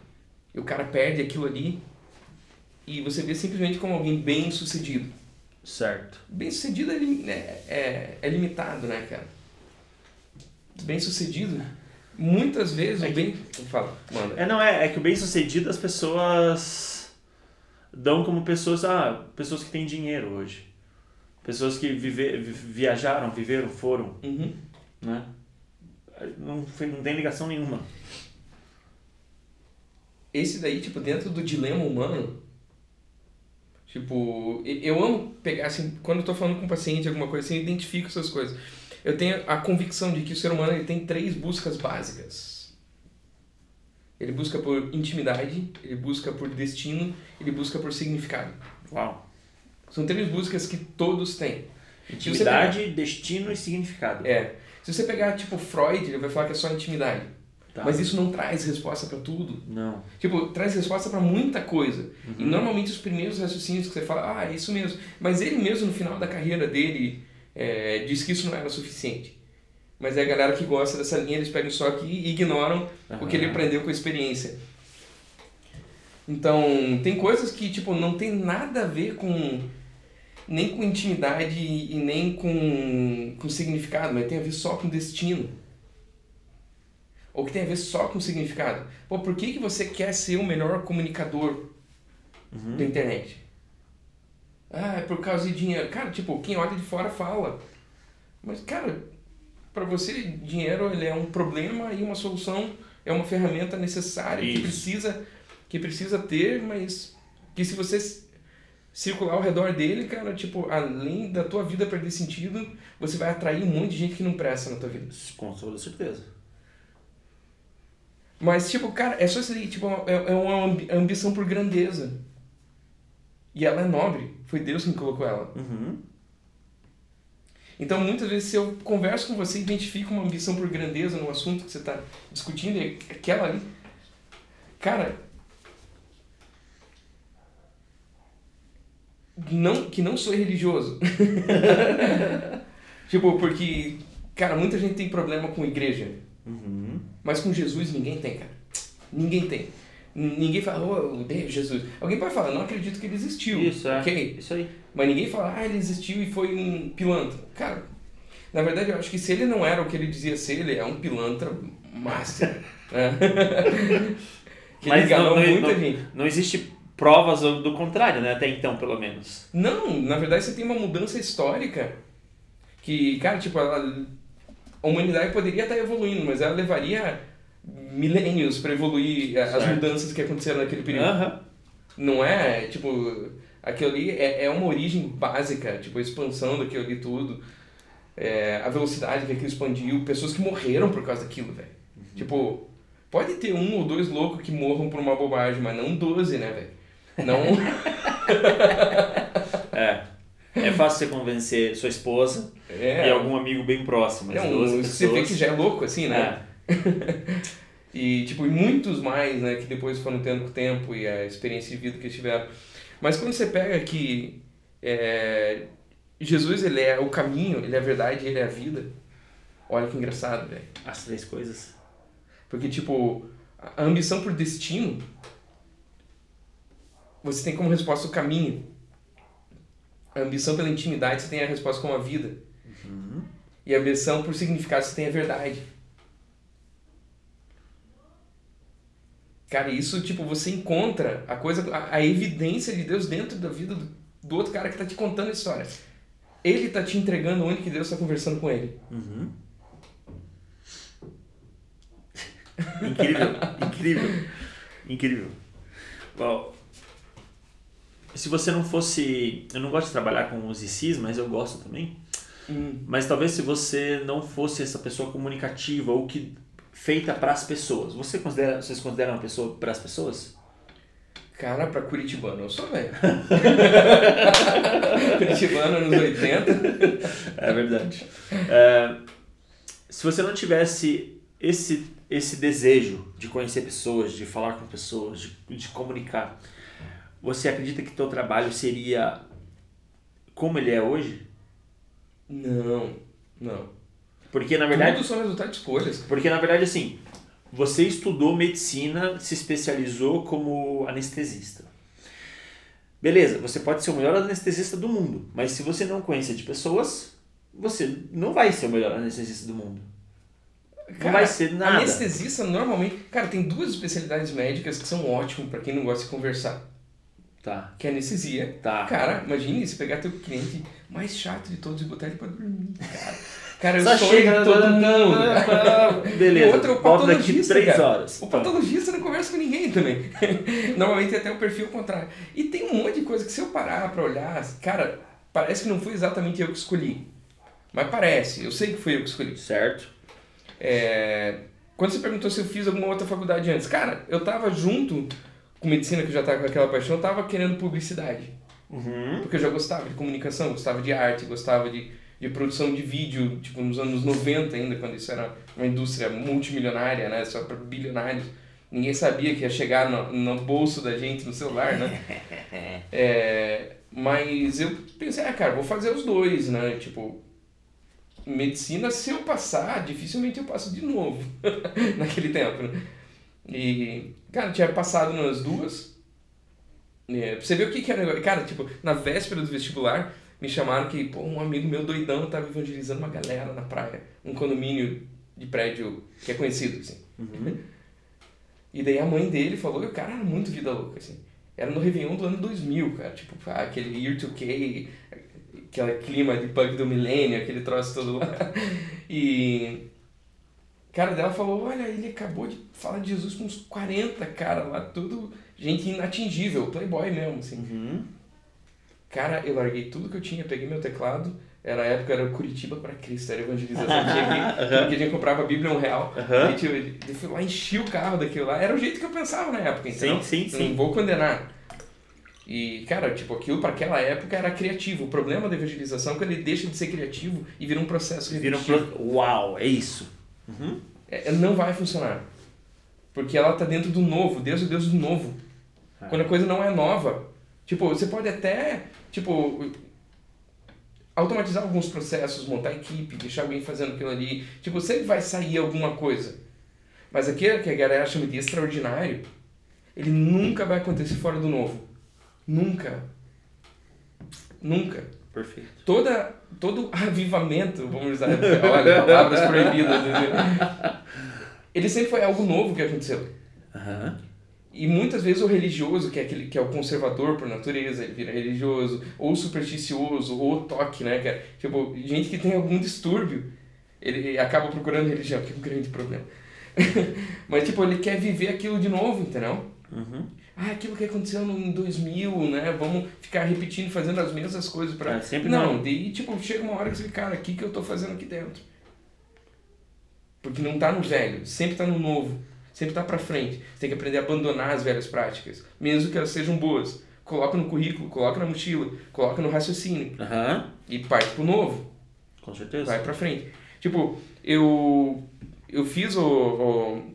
E o cara perde aquilo ali e você vê simplesmente como alguém bem sucedido. Certo. Bem sucedido é, é, é, é limitado, né, cara? Bem sucedido, muitas vezes é o bem. Fala, manda. É, não, é, é que o bem sucedido as pessoas dão como pessoas, ah, pessoas que têm dinheiro hoje. Pessoas que vive, viajaram, viveram, foram. Uhum. Né? Não, não tem ligação nenhuma. Esse daí, tipo, dentro do dilema humano, Tipo, eu amo pegar, assim, quando eu tô falando com um paciente, alguma coisa assim, eu identifico essas coisas. Eu tenho a convicção de que o ser humano ele tem três buscas básicas. Ele busca por intimidade, ele busca por destino, ele busca por significado. Uau. São três buscas que todos têm. Intimidade, pegar... destino e significado. É. Se você pegar, tipo, Freud, ele vai falar que é só intimidade. Tá. Mas isso não traz resposta para tudo. Não. Tipo, traz resposta para muita coisa. Uhum. E normalmente os primeiros raciocínios que você fala, ah, é isso mesmo. Mas ele mesmo, no final da carreira dele, é, disse que isso não era suficiente. Mas é a galera que gosta dessa linha, eles pegam só aqui e ignoram uhum. o que ele aprendeu com a experiência. Então, tem coisas que, tipo, não tem nada a ver com nem com intimidade e nem com, com significado, mas tem a ver só com destino. Ou que tem a ver só com significado. Pô, por que, que você quer ser o melhor comunicador uhum. da internet? Ah, é por causa de dinheiro. Cara, tipo, quem olha de fora fala. Mas, cara, para você, dinheiro ele é um problema e uma solução é uma ferramenta necessária Isso. que precisa que precisa ter, mas que se você circular ao redor dele, cara, tipo, além da tua vida perder sentido, você vai atrair um monte de gente que não presta na tua vida. Com toda certeza. Mas, tipo, cara, é só isso aí, tipo, é, é uma ambição por grandeza. E ela é nobre. Foi Deus quem colocou ela. Uhum. Então, muitas vezes, se eu converso com você e identifico uma ambição por grandeza no assunto que você está discutindo, é aquela ali. Cara, não, que não sou religioso. [LAUGHS] tipo, porque, cara, muita gente tem problema com igreja. Uhum. Mas com Jesus ninguém tem, cara. Ninguém tem. Ninguém fala, oh, Jesus. Alguém pode falar, não acredito que ele existiu. Isso, é. ok? Isso aí. Mas ninguém fala, ah, ele existiu e foi um pilantra. Cara, na verdade eu acho que se ele não era o que ele dizia ser, ele é um pilantra master. né? [LAUGHS] [LAUGHS] que Mas não, não, muita não, gente. Não existe provas do contrário, né? Até então, pelo menos. Não, na verdade você tem uma mudança histórica que, cara, tipo, a humanidade poderia estar evoluindo, mas ela levaria milênios para evoluir certo. as mudanças que aconteceram naquele período. Uhum. Não é, tipo, aquilo ali é, é uma origem básica, tipo, a expansão daquilo ali tudo, é, a velocidade que aquilo expandiu, pessoas que morreram por causa daquilo, velho. Uhum. Tipo, pode ter um ou dois loucos que morram por uma bobagem, mas não doze, né, velho? Não. [LAUGHS] é. É fácil você convencer sua esposa é. e algum amigo bem próximo. Mas é um, pessoas... Você vê que já é louco, assim, né? É. [LAUGHS] e, tipo, e muitos mais, né? Que depois foram tendo tempo e a experiência de vida que eles tiveram. Mas quando você pega que é, Jesus, ele é o caminho, ele é a verdade, ele é a vida. Olha que engraçado, velho. As três coisas. Porque, tipo, a ambição por destino você tem como resposta o caminho. A ambição pela intimidade, você tem a resposta como a vida. Uhum. E a ambição por significado, você tem a verdade. Cara, isso, tipo, você encontra a coisa, a, a evidência de Deus dentro da vida do, do, outro cara que tá te contando a história. Ele tá te entregando onde que Deus tá conversando com ele. Uhum. incrível, incrível, incrível. Bom, se você não fosse. Eu não gosto de trabalhar com musicismo, mas eu gosto também. Hum. Mas talvez se você não fosse essa pessoa comunicativa ou que feita para as pessoas, você considera, vocês consideram uma pessoa para as pessoas? Cara, para Curitibano eu sou velho. [LAUGHS] Curitibano nos 80. É verdade. É, se você não tivesse esse, esse desejo de conhecer pessoas, de falar com pessoas, de, de comunicar, você acredita que teu trabalho seria como ele é hoje? Não, não. Porque na verdade. Tudo são resultado de escolhas. Porque na verdade, assim, você estudou medicina, se especializou como anestesista. Beleza, você pode ser o melhor anestesista do mundo, mas se você não conhecer de pessoas, você não vai ser o melhor anestesista do mundo. Cara, não vai ser nada. Anestesista normalmente. Cara, tem duas especialidades médicas que são ótimas para quem não gosta de conversar. Tá. Que é anestesia. Tá. Cara, imagine se pegar teu cliente mais chato de todos e botar ele pra dormir, cara. Cara, eu Só sou chega de todo mundo. [LAUGHS] Beleza. O outro é o patologista. Daqui três cara. horas. O patologista não conversa com ninguém também. [LAUGHS] Normalmente é até o perfil contrário. E tem um monte de coisa que se eu parar pra olhar, cara, parece que não foi exatamente eu que escolhi. Mas parece, eu sei que foi eu que escolhi. Certo. É, quando você perguntou se eu fiz alguma outra faculdade antes, cara, eu tava junto com medicina, que eu já tava com aquela paixão, eu tava querendo publicidade. Uhum. Porque eu já gostava de comunicação, gostava de arte, gostava de, de produção de vídeo, tipo, nos anos 90 ainda, quando isso era uma indústria multimilionária, né, só para bilionários. Ninguém sabia que ia chegar no, no bolso da gente, no celular, né? [LAUGHS] É, mas eu pensei, ah, cara, vou fazer os dois, né? Tipo, medicina, se eu passar, dificilmente eu passo de novo [LAUGHS] naquele tempo, né? E, cara, tinha passado nas duas. É, pra você ver o que, que é o negócio. Cara, tipo, na véspera do vestibular, me chamaram que, pô, um amigo meu doidão tava evangelizando uma galera na praia. Um condomínio de prédio que é conhecido, assim. Uhum. E daí a mãe dele falou, e o cara era muito vida louca, assim. Era no Réveillon do ano 2000, cara. Tipo, ah, aquele Year 2K, aquele clima de bug do milênio, aquele troço todo lá. [LAUGHS] E... Cara dela falou, olha, ele acabou de falar de Jesus com uns 40 cara lá, tudo gente inatingível, playboy mesmo, assim. Uhum. Cara, eu larguei tudo que eu tinha, peguei meu teclado, era a época, era Curitiba para Cristo, era evangelização. [LAUGHS] Tinha que, porque a gente comprava a Bíblia um real. Aham. E, tipo, eu fui lá, enchi o carro daquilo lá. Era o jeito que eu pensava na época, então. Sim, sim, sim. Não vou condenar. E, cara, tipo, aquilo para aquela época era criativo. O problema da evangelização é quando ele deixa de ser criativo e vira um processo Vira um pro... Uau, é isso. Uhum. É, não vai funcionar. Porque ela tá dentro do novo. Deus é Deus do novo. Ah. Quando a coisa não é nova. Tipo, você pode até, tipo, automatizar alguns processos, montar equipe, deixar alguém fazendo aquilo ali. Tipo, sempre vai sair alguma coisa. Mas aquilo que a galera chama de extraordinário, ele nunca vai acontecer fora do novo. Nunca. Nunca. Perfeito. Toda, todo avivamento, vamos usar, olha, palavras [LAUGHS] proibidas. Ele sempre foi algo novo que aconteceu. Aham. E muitas vezes o religioso, que é aquele que é o conservador por natureza, ele vira religioso, ou supersticioso, ou toque, né, cara? Tipo, gente que tem algum distúrbio, ele acaba procurando religião, que é um grande problema. [LAUGHS] Mas, tipo, ele quer viver aquilo de novo, entendeu? Uhum. Ah, aquilo que aconteceu no- em 2000, né? Vamos ficar repetindo, fazendo as mesmas coisas pra... É, sempre não. não. Daí, tipo, chega uma hora que você, cara, o que que eu tô fazendo aqui dentro? Porque não tá no velho, sempre tá no novo. Sempre tá pra frente. Você tem que aprender a abandonar as velhas práticas, mesmo que elas sejam boas. Coloca no currículo, coloca na mochila, coloca no raciocínio Aham. e parte pro novo. Com certeza. Vai pra frente. Tipo, eu eu fiz o, o-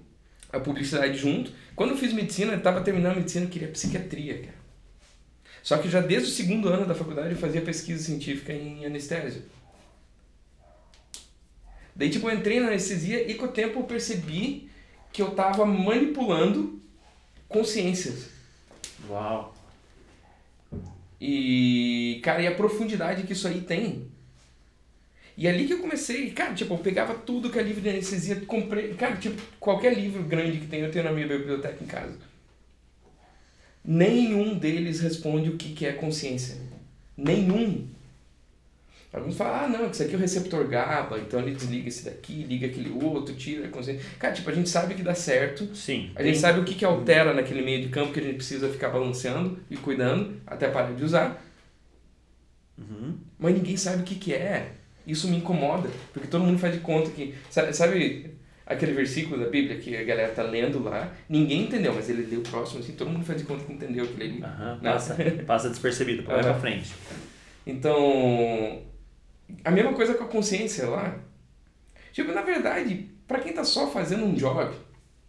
a publicidade junto. Quando eu fiz medicina, eu tava terminando medicina, eu queria psiquiatria, cara. Só que já desde o segundo ano da faculdade eu fazia pesquisa científica em anestésio. Daí, tipo, eu entrei na anestesia e com o tempo eu percebi que eu tava manipulando consciências. Uau. E, cara, e a profundidade que isso aí tem. E ali que eu comecei, cara, tipo, eu pegava tudo que é livro de anestesia, comprei, cara, tipo, qualquer livro grande que tem, eu tenho na minha biblioteca em casa. Nenhum deles responde o que, que é consciência. Nenhum. Alguns falam, ah, não, isso aqui é o receptor GABA, então ele desliga esse daqui, liga aquele outro, tira a consciência. Cara, tipo, a gente sabe que dá certo, Sim. a gente sabe o que, que altera naquele meio de campo que a gente precisa ficar balanceando e cuidando até parar de usar, Uhum. mas ninguém sabe o que, que é. Isso me incomoda, porque todo mundo faz de conta que. Sabe, sabe aquele versículo da Bíblia que a galera tá lendo lá? Ninguém entendeu, mas ele leu o próximo, assim, todo mundo faz de conta que entendeu aquilo ali. Aham. Né? Passa, passa despercebido, vai Aham. pra frente. Então, a mesma coisa com a consciência lá. Tipo, na verdade, pra quem tá só fazendo um job,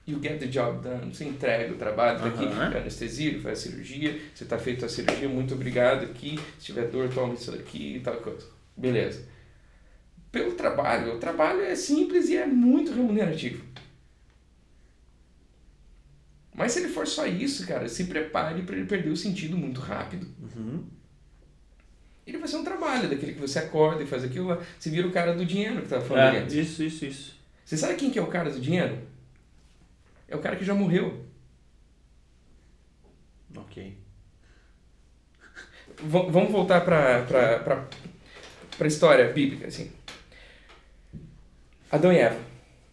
you get the job done, você entrega o trabalho, tá aqui, é anestesia, faz a cirurgia, você tá feito a cirurgia, muito obrigado aqui, se tiver dor, toma isso daqui e tal coisa. Beleza. Pelo trabalho, o trabalho é simples e é muito remunerativo. Mas se ele for só isso, cara, se prepare para ele perder o sentido muito rápido Uhum. Ele vai ser um trabalho, daquele que você acorda e faz aquilo lá. Você vira o cara do dinheiro que tava falando ali É, antes. isso, isso, isso. Você sabe quem que é o cara do dinheiro? É o cara que já morreu. Ok. V- vamos voltar pra, pra história bíblica, assim. Adão e Eva.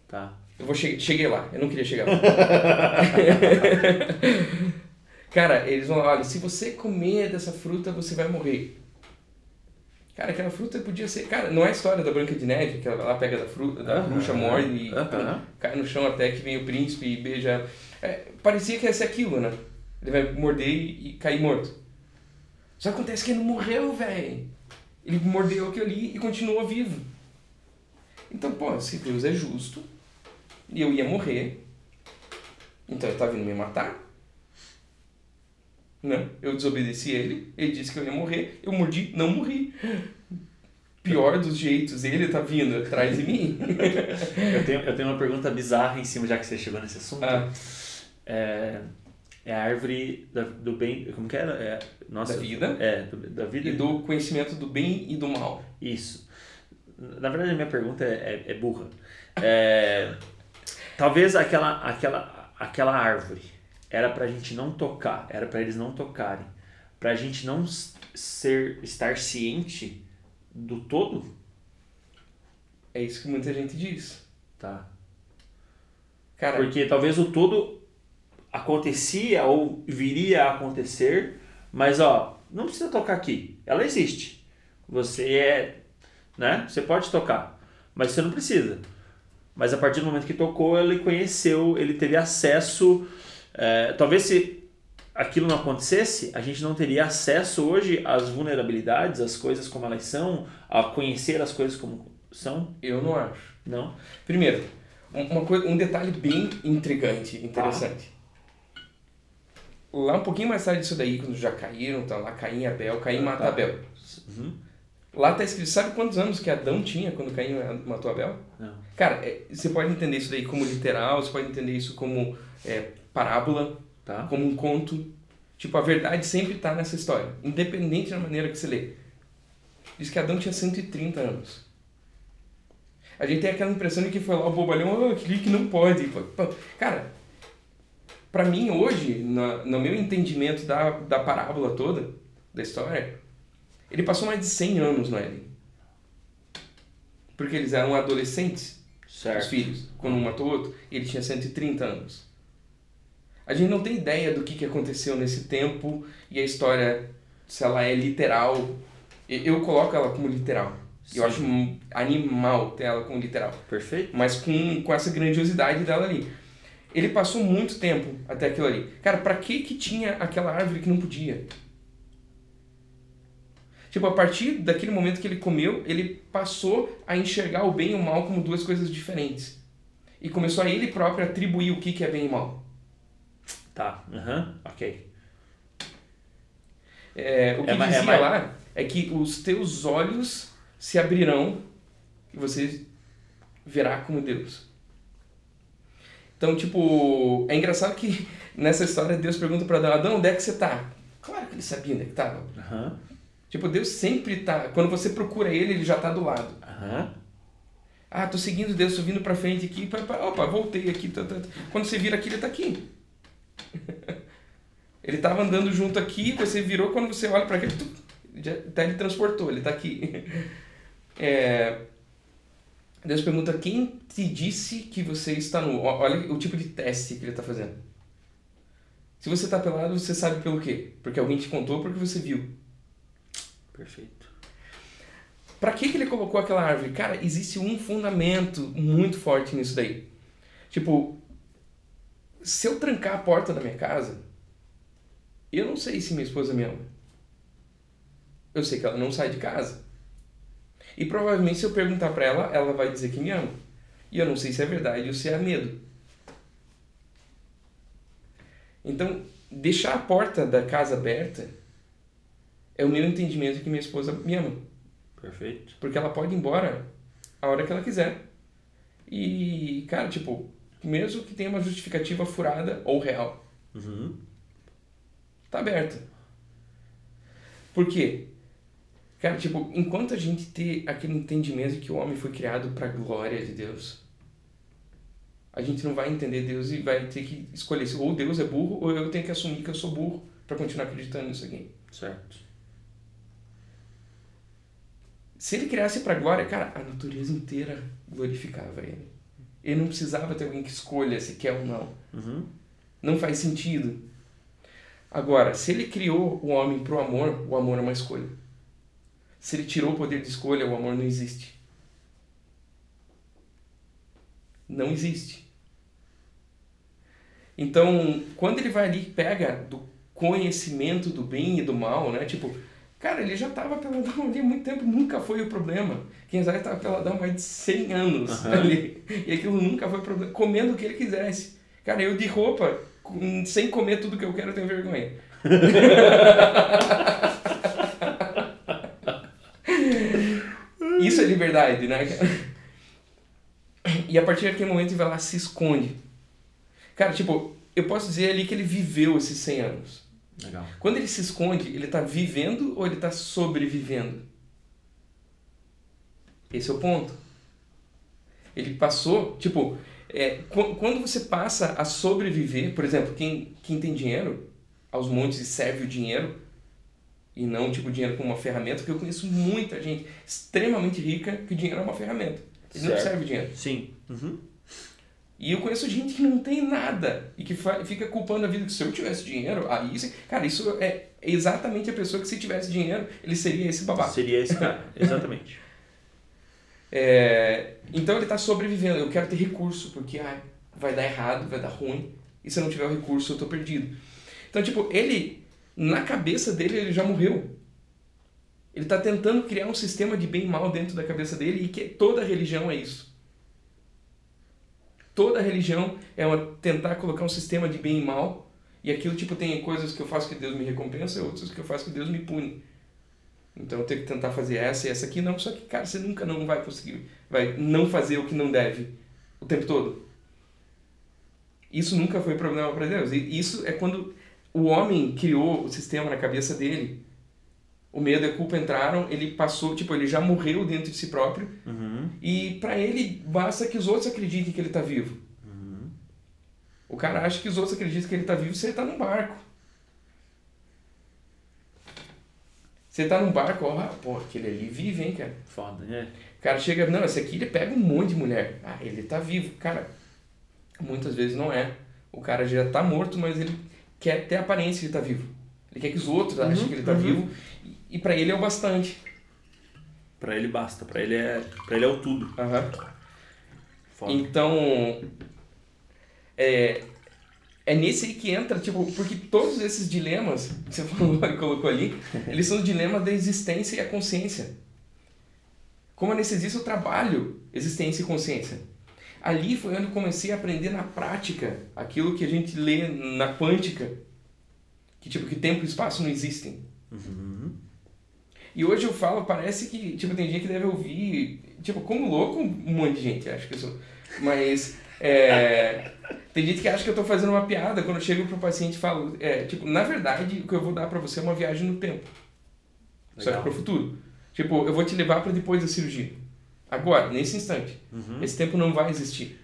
Tá. Eu vou che cheguei lá, eu não queria chegar lá. [LAUGHS] Cara, eles vão lá, olha, se você comer dessa fruta, você vai morrer. Cara, aquela fruta podia ser. Cara, não é a história da Branca de Neve, que ela pega da fruta, da Aham. bruxa morde e pum, cai no chão até que vem o príncipe e beija. ela. É, parecia que ia ser aquilo, né? Ele vai morder e, e cair morto. Só acontece que ele não morreu, velho. Ele mordeu aquilo ali e continuou vivo. Então, pô, se Deus é justo e eu ia morrer, então ele tá vindo me matar. Né? Eu desobedeci ele, ele disse que eu ia morrer, eu mordi, não morri. Pior dos jeitos, ele tá vindo atrás de mim. [LAUGHS] Eu tenho, eu tenho uma pergunta bizarra em cima, já que você chegou nesse assunto. Ah. É, é a árvore da- do bem. Como que era? É, nossa, Da vida. É, do- da vida E do conhecimento do bem e do mal. Isso. Na verdade, a minha pergunta é, é- é burra. É, talvez aquela, aquela, aquela árvore era pra gente não tocar, era pra eles não tocarem. Pra gente não ser, estar ciente do todo, É isso que muita gente diz. tá? Cara, Porque talvez o todo acontecia ou viria a acontecer, mas ó, não precisa tocar aqui. Ela existe. Você é, né? Você pode tocar, mas você não precisa. Mas a partir do momento que tocou, ele conheceu, ele teve acesso. É, talvez se aquilo não acontecesse, a gente não teria acesso hoje às vulnerabilidades, às coisas como elas são, a conhecer as coisas como são. eu não acho. Não? Primeiro, um- uma coisa, um detalhe bem intrigante, interessante. Lá um pouquinho mais tarde disso daí, quando já caíram, tá lá Caim e Abel, Caim mata Tá. Abel. Uhum. Lá tá escrito, sabe quantos anos que Adão tinha quando Caim matou Abel? Não. Cara, é, você pode entender isso daí como literal, você pode entender isso como é, parábola, Tá? como um conto. Tipo, a verdade sempre tá nessa história, independente da maneira que você lê. Diz que Adão tinha 130 anos. A gente tem aquela impressão de que foi lá o bobalhão, oh, aquele que não pode. Cara, pra mim hoje, na- no meu entendimento da, da parábola toda, da história, ele passou mais de 100 anos no Éden. Porque eles eram adolescentes, os Certo. filhos, quando um matou o outro, ele tinha 130 anos. A gente não tem ideia do que, que aconteceu nesse tempo e a história, se ela é literal. Eu coloco ela como literal. Eu Sim. acho um animal ter ela como literal. Perfeito? Mas com, com essa grandiosidade dela ali. Ele passou muito tempo até aquilo ali. Cara, pra que que tinha aquela árvore que não podia? Tipo, a partir daquele momento que ele comeu, ele passou a enxergar o bem e o mal como duas coisas diferentes. E começou a ele próprio atribuir o que que é bem e mal. Tá. Aham. Ok. É, o que É é dizia mais- lá é que os teus olhos se abrirão e você verá como Deus. Então, tipo, é engraçado que [LAUGHS] nessa história Deus pergunta para Adão, Adão, onde é que você tá? Claro que ele sabia onde é que tava. Aham. Tipo, Deus sempre tá, quando você procura ele, ele já tá do lado. Aham. Ah, tô seguindo Deus, tô vindo pra frente aqui, pá, pá, opa, voltei aqui. Tá, tá, tá. Quando você vira aqui, ele tá aqui. [LAUGHS] ele tava andando junto aqui, você virou, quando você olha pra cá, tu, já até ele transportou, ele tá aqui. [LAUGHS] É, Deus pergunta, quem te disse que você está nu? Ó, Olha o tipo de teste que ele tá fazendo. Se você tá pelado, você sabe pelo quê? Porque alguém te contou, porque você viu. Perfeito. Pra que, que ele colocou aquela árvore? Cara, existe um fundamento muito forte nisso daí. Tipo, se eu trancar a porta da minha casa, eu não sei se minha esposa me ama. Eu sei que ela não sai de casa. E provavelmente se eu perguntar pra ela, ela vai dizer que me ama. E eu não sei se é verdade ou se é medo. Então, deixar a porta da casa aberta é o meu entendimento que minha esposa me ama. Perfeito. Porque ela pode ir embora a hora que ela quiser. E, cara, tipo, mesmo que tenha uma justificativa furada ou real, Uhum. tá aberta. Por quê? Cara, tipo, enquanto a gente ter aquele entendimento de que o homem foi criado para glória de Deus, a gente não vai entender Deus e vai ter que escolher se ou Deus é burro ou eu tenho que assumir que eu sou burro para continuar acreditando nisso aqui. Certo. Se ele criasse para glória, cara, a natureza inteira glorificava ele. Ele não precisava ter alguém que escolha se quer ou não. Uhum. Não faz sentido. Agora, se ele criou o homem pro amor, o amor é uma escolha. Se ele tirou o poder de escolha, o amor não existe. Não existe. Então, quando ele vai ali e pega do conhecimento do bem e do mal, né? Tipo, cara, ele já estava peladão ali há muito tempo, nunca foi o problema. Kenzai estava peladão há mais de 100 anos Aham. ali. E aquilo nunca foi problema. Comendo o que ele quisesse. Cara, eu de roupa, com- sem comer tudo que eu quero, eu tenho vergonha. Isso é liberdade, né? E a partir daquele momento ele vai lá se esconde. Cara, tipo, eu posso dizer ali que ele viveu esses 100 anos. Legal. Quando ele se esconde, ele tá vivendo ou ele tá sobrevivendo? Esse é o ponto. Ele passou, tipo, é, qu- quando você passa a sobreviver, por exemplo, quem, quem tem dinheiro aos montes e serve o dinheiro, e não tipo dinheiro como uma ferramenta, porque eu conheço muita gente extremamente rica que o dinheiro é uma ferramenta. Ele não Certo. serve o dinheiro. Sim. Uhum. E eu conheço gente que não tem nada e que fica culpando a vida que se eu tivesse dinheiro, aí, sim- cara, isso é exatamente a pessoa que se tivesse dinheiro, ele seria esse babaca. Seria esse cara. [LAUGHS] Exatamente. É, então ele está sobrevivendo. Eu quero ter recurso, porque ai, vai dar errado, vai dar ruim. E se eu não tiver o recurso, eu tô perdido. Então, tipo, ele, na cabeça dele, ele já morreu. Ele está tentando criar um sistema de bem e mal dentro da cabeça dele e que toda religião é isso. Toda religião é uma, tentar colocar um sistema de bem e mal e aquilo, tipo, tem coisas que eu faço que Deus me recompensa e outras que eu faço que Deus me pune. Então eu tenho que tentar fazer essa e essa aqui. Não, só que, cara, você nunca não vai conseguir. Vai não fazer o que não deve o tempo todo. Isso nunca foi problema para Deus. E isso é quando o homem criou o sistema na cabeça dele. O medo e a culpa entraram, ele passou, tipo, ele já morreu dentro de si próprio. Uhum. E para ele basta que os outros acreditem que ele tá vivo. O cara acha que os outros acreditam que ele tá vivo se ele tá num barco. Você tá num barco, ó, pô, aquele ali vive, hein, cara. Foda, né? O cara chega, não, esse aqui ele pega um monte de mulher. Ah, ele tá vivo. Cara, muitas vezes não é. O cara já tá morto, mas ele quer ter a aparência de estar vivo. Ele quer que os outros achem que ele tá uhum. vivo. E, para ele é o bastante. Pra ele basta. Pra ele é, pra ele é o tudo. Foda. Então, é, é nesse aí que entra, tipo, porque todos esses dilemas que você [LAUGHS] falou e colocou ali, [LAUGHS] eles são os dilemas da existência e a consciência. Como anestesista, eu trabalho existência e consciência. Ali foi onde eu comecei a aprender na prática aquilo que a gente lê na quântica, que tipo que tempo e espaço não existem. Uhum. E hoje eu falo, parece que, tipo, tem gente que deve ouvir, tipo, como louco, um monte de gente acha que eu sou. Mas, é, tem gente que acha que eu tô fazendo uma piada quando eu chego pro paciente e falo, é, tipo, na verdade, o que eu vou dar pra você é uma viagem no tempo. Só que Legal. pro futuro. Tipo, eu vou te levar pra depois da cirurgia. Agora, nesse instante. Uhum. Esse tempo não vai existir.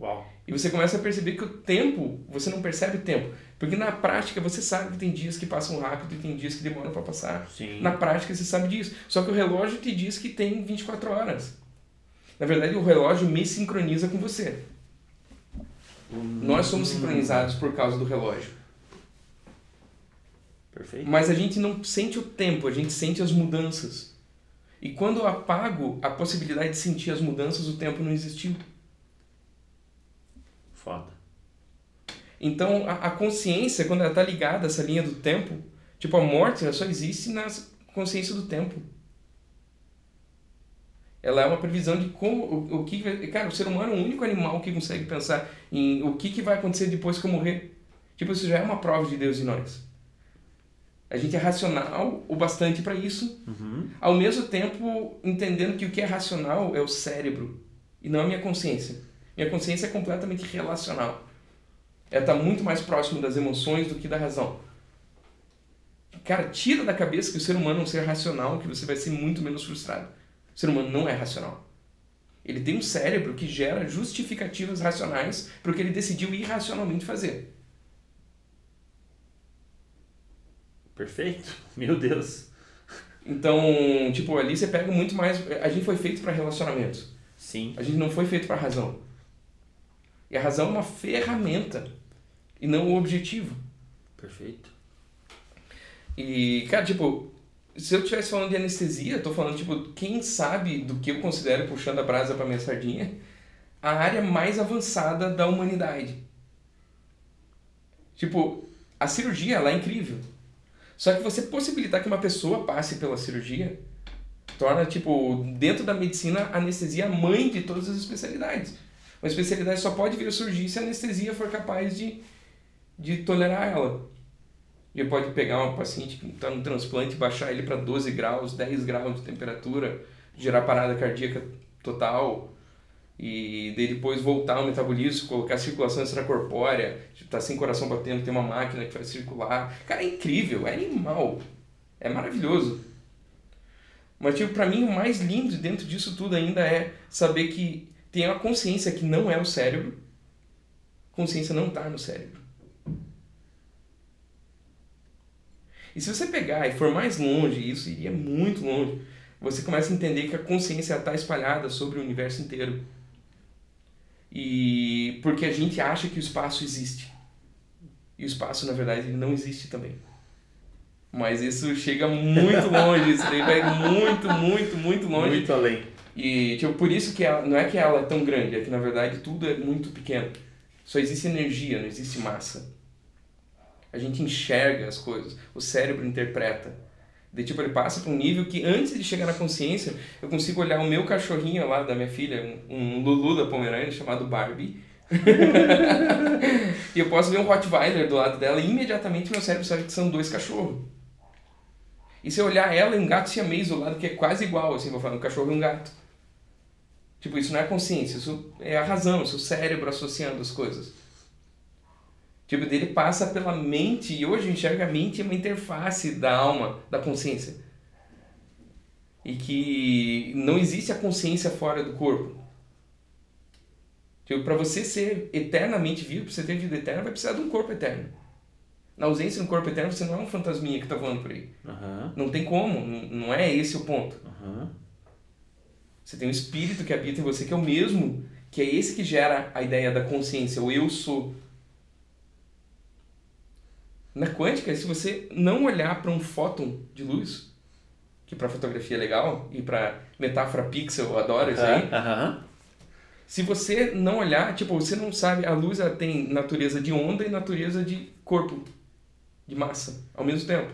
Uau. E você começa a perceber que o tempo, você não percebe o tempo. Porque na prática você sabe que tem dias que passam rápido e tem dias que demoram para passar. Sim. Na prática você sabe disso. Só que o relógio te diz que tem 24 horas. Na verdade, o relógio me sincroniza com você. Nós somos sincronizados por causa do relógio. Perfeito. Mas a gente não sente o tempo, a gente sente as mudanças. E quando eu apago a possibilidade de sentir as mudanças, o tempo não existiu. Foda. Então, a, a consciência, quando ela está ligada a essa linha do tempo, tipo, a morte ela só existe na consciência do tempo. Ela é uma previsão de como, o, o que... Cara, o ser humano é o único animal que consegue pensar em o que, que vai acontecer depois que eu morrer. Tipo, isso já é uma prova de Deus em nós. A gente é racional o bastante para isso, Uhum. ao mesmo tempo entendendo que o que é racional é o cérebro e não a minha consciência. Minha consciência é completamente relacional. Ela está muito mais próximo das emoções do que da razão. Cara, tira da cabeça que o ser humano é um ser racional, que você vai ser muito menos frustrado. O ser humano não é racional. Ele tem um cérebro que gera justificativas racionais para o que ele decidiu irracionalmente fazer. Perfeito. [LAUGHS] Meu Deus. Então, tipo, ali você pega muito mais. A gente foi feito para relacionamentos. Sim. A gente não foi feito para razão. E a razão é uma ferramenta e não o objetivo. Perfeito. E, cara, tipo, se eu estivesse falando de anestesia, eu tô falando, tipo, quem sabe do que eu considero puxando a brasa pra minha sardinha, a área mais avançada da humanidade. Tipo, a cirurgia, ela é incrível. Só que você possibilitar que uma pessoa passe pela cirurgia torna, tipo, dentro da medicina, a anestesia a mãe de todas as especialidades. Uma especialidade só pode vir a surgir se a anestesia for capaz de, de tolerar ela. E pode pegar um paciente que está no transplante, baixar ele para 12 graus, 10 graus de temperatura, gerar parada cardíaca total, e depois voltar ao metabolismo, colocar circulação extracorpórea, tipo, tá sem coração batendo, tem uma máquina que faz circular. Cara, é incrível, é animal. É maravilhoso. Mas, tipo, pra mim, o mais lindo dentro disso tudo ainda é saber que tem a consciência que não é o cérebro. Consciência não tá no cérebro. E se você pegar e for mais longe, isso iria muito longe, você começa a entender que a consciência está espalhada sobre o universo inteiro. E porque a gente acha que o espaço existe. E o espaço, na verdade, ele não existe também. Mas isso chega muito longe, isso daí vai muito, muito, muito longe. Muito além. E tipo, por isso que ela, não é que ela é tão grande, é que na verdade tudo é muito pequeno. Só existe energia, não existe massa. A gente enxerga as coisas, o cérebro interpreta. De tipo, ele passa para um nível que antes de chegar na consciência, eu consigo olhar o meu cachorrinho lá da minha filha, um, um Lulu da Pomerânia chamado Barbie. [LAUGHS] e eu posso ver um Rottweiler do lado dela e imediatamente meu cérebro sabe que são dois cachorros. E se eu olhar ela e um gato siamês do lado, que é quase igual, assim, vou falar, um cachorro e um gato. Tipo, isso não é consciência, isso é a razão, isso é o cérebro associando as coisas. Tipo, dele passa pela mente, e hoje enxerga a mente uma interface da alma, da consciência. E que não existe a consciência fora do corpo. Tipo, para você ser eternamente vivo, para você ter vida eterna, vai precisar de um corpo eterno. Na ausência de um corpo eterno, você não é um fantasminha que está voando por aí. Uhum. Não tem como, não é esse o ponto. Uhum. Você tem um espírito que habita em você, que é o mesmo, que é esse que gera a ideia da consciência, o eu sou. Na quântica, se você não olhar para um fóton de luz, que para fotografia é legal, e para metáfora pixel, eu adoro isso aí. Uhum. Se você não olhar, tipo, você não sabe, a luz ela tem natureza de onda e natureza de corpo, de massa, ao mesmo tempo.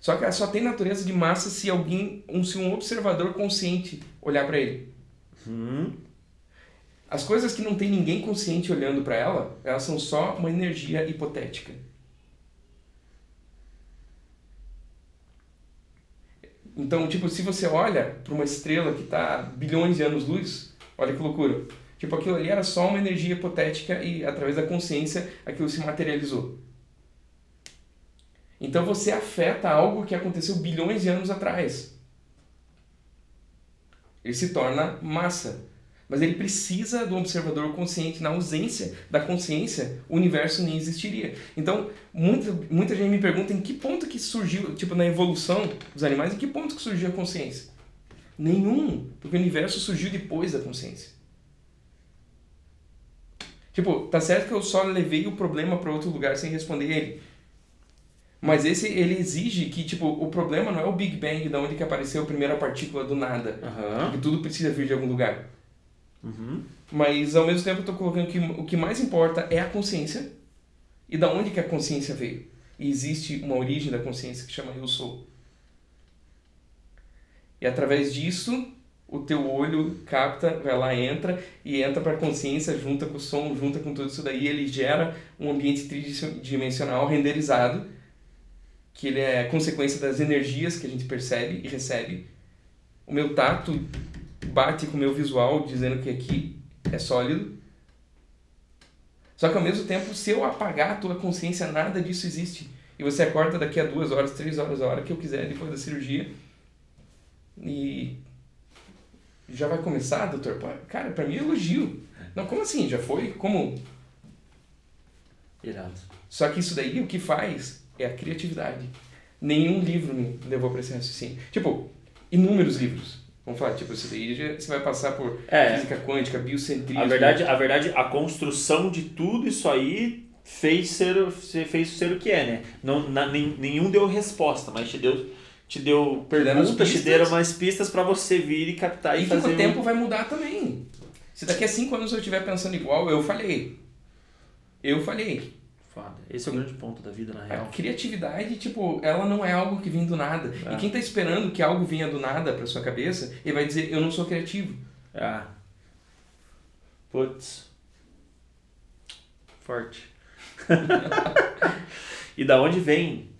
Só que ela só tem natureza de massa se alguém, um, se um observador consciente olhar para ele. Uhum. As coisas que não tem ninguém consciente olhando para ela, elas são só uma energia hipotética. Então, tipo, se você olha para uma estrela que está bilhões de anos-luz, olha que loucura. Tipo, aquilo ali era só uma energia hipotética e, através da consciência, aquilo se materializou. Então, você afeta algo que aconteceu bilhões de anos atrás. Ele se torna massa. Mas ele precisa do observador consciente. Na ausência da consciência, o universo nem existiria. Então, muita, muita gente me pergunta em que ponto que surgiu, tipo, na evolução dos animais, em que ponto que surgiu a consciência? Nenhum, porque o universo surgiu depois da consciência. Tipo, tá certo que eu só levei o problema para outro lugar sem responder ele. Mas esse, ele exige que, tipo, o problema não é o Big Bang, da onde que apareceu a primeira partícula do nada. Uhum. Que tudo precisa vir de algum lugar. Uhum. Mas ao mesmo tempo eu estou colocando que o que mais importa é a consciência e da onde que a consciência veio. E existe uma origem da consciência que chama eu sou. E através disso, o teu olho capta, vai lá, entra e entra para a consciência, junta com o som, junta com tudo isso daí, ele gera um ambiente tridimensional renderizado, que ele é consequência das energias que a gente percebe e recebe. O meu tato bate com o meu visual dizendo que aqui é sólido. Só que ao mesmo tempo, se eu apagar a tua consciência, nada disso existe. E você acorda daqui a duas horas, três horas, a hora que eu quiser, depois da cirurgia. E já vai começar, doutor? Cara, pra mim é elogio. Não, como assim? Já foi? Como? Irado. Só que isso daí o que faz é a criatividade. Nenhum livro me levou para esse raciocínio. Tipo, inúmeros livros. Vamos falar, tipo, isso daí já, você vai passar por É. física quântica, biocentrismo. A verdade, a verdade, a construção de tudo isso aí fez ser, fez ser o que é, né? Não, na, nem, nenhum deu resposta, mas te deu, te deu perguntas, te deram mais pistas para você vir e captar e, e fazer. E o tempo vai mudar também. Se daqui a cinco anos eu estiver pensando igual, eu falhei. Eu falhei. Foda. Esse é o grande ponto da vida, na real. A criatividade, tipo, ela não é algo que vem do nada. É. E quem tá esperando que algo venha do nada pra sua cabeça, ele vai dizer, eu não sou criativo. Ah. Putz. Forte. [LAUGHS] e da onde vem?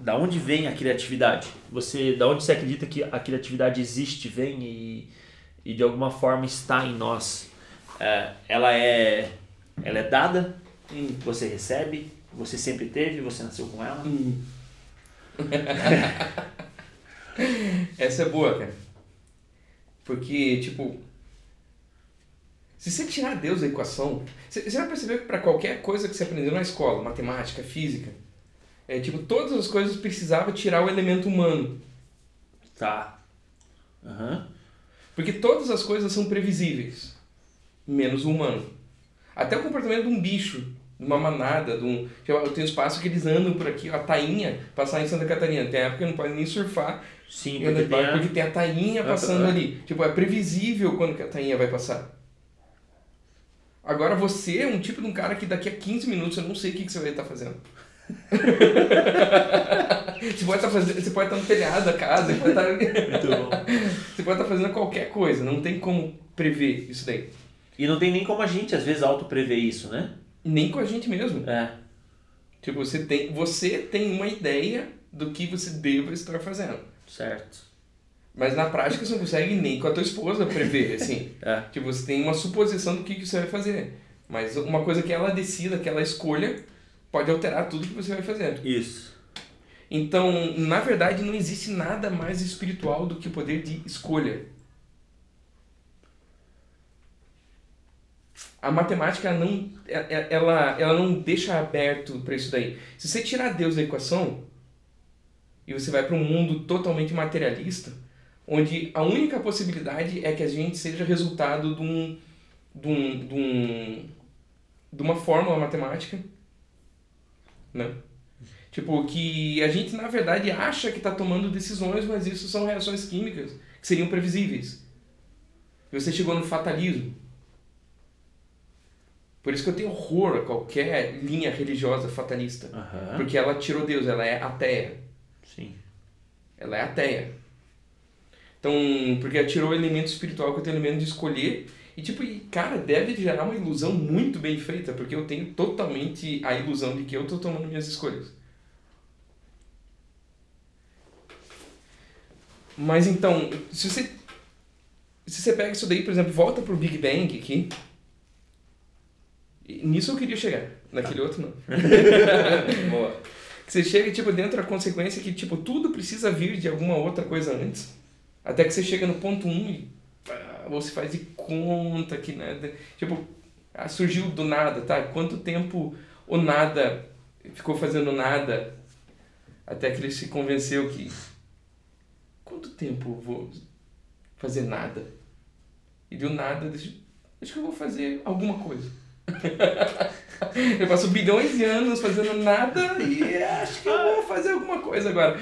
Da onde vem a criatividade? Você, da onde você acredita que a criatividade existe, vem e, e de alguma forma está em nós? É, ela é, ela é dada? Hum. Você recebe? Você sempre teve? Você nasceu com ela? Hum. [LAUGHS] Essa é boa, cara. Porque, tipo, se você tirar Deus da equação, você, vai perceber que para qualquer coisa que você aprendeu na escola, matemática, física, é tipo, todas as coisas precisava tirar o elemento humano. Tá. Uhum. Porque todas as coisas são previsíveis, menos o humano. Até o comportamento de um bicho, uma manada, de um. Eu tenho espaço que eles andam por aqui, a tainha passar em Santa Catarina. Tem época que não pode nem surfar. Sim, porque, tem, a... porque tem a tainha passando ali. Tipo, é previsível quando a tainha vai passar. Agora você é um tipo de um cara que daqui a 15 minutos eu não sei o que, que você vai estar fazendo. [LAUGHS] você, pode estar fazendo, você pode estar no telhado da casa, você pode estar, [LAUGHS] você pode estar fazendo qualquer coisa, não tem como prever isso daí. E não tem nem como a gente, às vezes, auto-prever isso, né? Nem com a gente mesmo. É. Tipo, você tem, você tem uma ideia do que você deva estar fazendo. Certo. Mas na prática você não consegue nem com a tua esposa prever, [LAUGHS] assim. é. Tipo, você tem uma suposição do que, que você vai fazer. Mas uma coisa que ela decida, que ela escolha, pode alterar tudo que você vai fazer. Isso. Então, na verdade, não existe nada mais espiritual do que o poder de escolha. A matemática não, é, é, ela, ela não deixa aberto para isso daí. Se você tirar Deus da equação e você vai para um mundo totalmente materialista, onde a única possibilidade é que a gente seja resultado de, um, de, um, de, um, de uma fórmula matemática, né? Tipo, que a gente na verdade acha que está tomando decisões, mas isso são reações químicas que seriam previsíveis. Você chegou no fatalismo. Por isso que eu tenho horror a qualquer linha religiosa fatalista. Uhum. Porque ela tirou Deus, ela é ateia. Sim. Ela é ateia. Então, porque tirou o elemento espiritual que eu tenho o elemento de escolher. E, tipo, cara, deve gerar uma ilusão muito bem feita, porque eu tenho totalmente a ilusão de que eu tô tomando minhas escolhas. Mas então, se você se você pega isso daí, por exemplo, volta pro Big Bang aqui. Nisso eu queria chegar, naquele tá. outro não. [LAUGHS] Boa. Você chega tipo dentro da consequência que tipo tudo precisa vir de alguma outra coisa antes. Até que você chega no ponto 1 um e pá, você faz de conta que nada. Tipo, ah, surgiu do nada, tá? Quanto tempo o nada ficou fazendo nada até que ele se convenceu que. Quanto tempo eu vou fazer nada? E viu nada, acho que eu vou fazer alguma coisa. [LAUGHS] eu passo bilhões de anos fazendo nada e acho que eu vou fazer alguma coisa agora.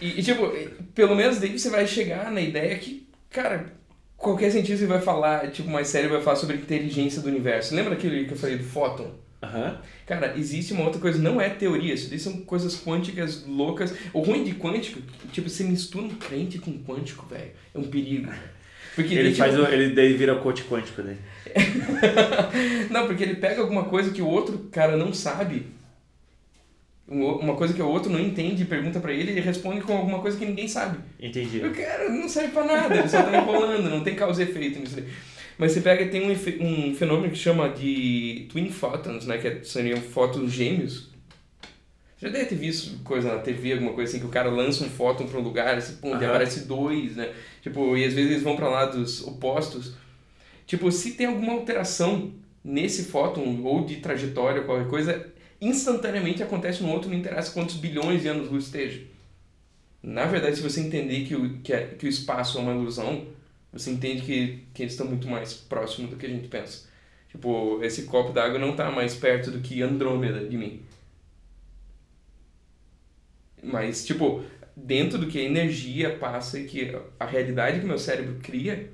E, e, tipo, pelo menos daí você vai chegar na ideia que, cara, qualquer cientista vai falar, tipo, mais sério, vai falar sobre inteligência do universo. Lembra aquilo que eu falei do fóton? Uhum. Cara, existe uma outra coisa, não é teoria, isso são coisas quânticas loucas. O ruim de quântico, tipo, você mistura um crente com quântico, velho, é um perigo. Porque ele, faz tipo... ele daí vira coach quântico [LAUGHS] não, porque ele pega alguma coisa que o outro cara não sabe uma coisa que o outro não entende, pergunta para ele, ele responde com alguma coisa que ninguém sabe. Entendi. O cara não serve para nada, ele só tá enrolando, não tem causa e efeito nisso Mas você pega, tem um, um fenômeno que chama de twin photons, né, que seriam fótons gêmeos. Já deve ter visto coisa na TV, alguma coisa assim, que o cara lança um fóton para um lugar, assim, pum, uhum. aparece dois, né? Tipo, e às vezes eles vão para lados opostos. Tipo, se tem alguma alteração nesse fóton, ou de trajetória, qualquer coisa, instantaneamente acontece no outro, não interessa quantos bilhões de anos-luz esteja. Na verdade, se você entender que o, que, é, que o espaço é uma ilusão, você entende que, que eles estão muito mais próximos do que a gente pensa. Tipo, esse copo d'água não tá mais perto do que Andrômeda de mim. Mas, tipo, dentro do que a energia passa e que a realidade que meu cérebro cria,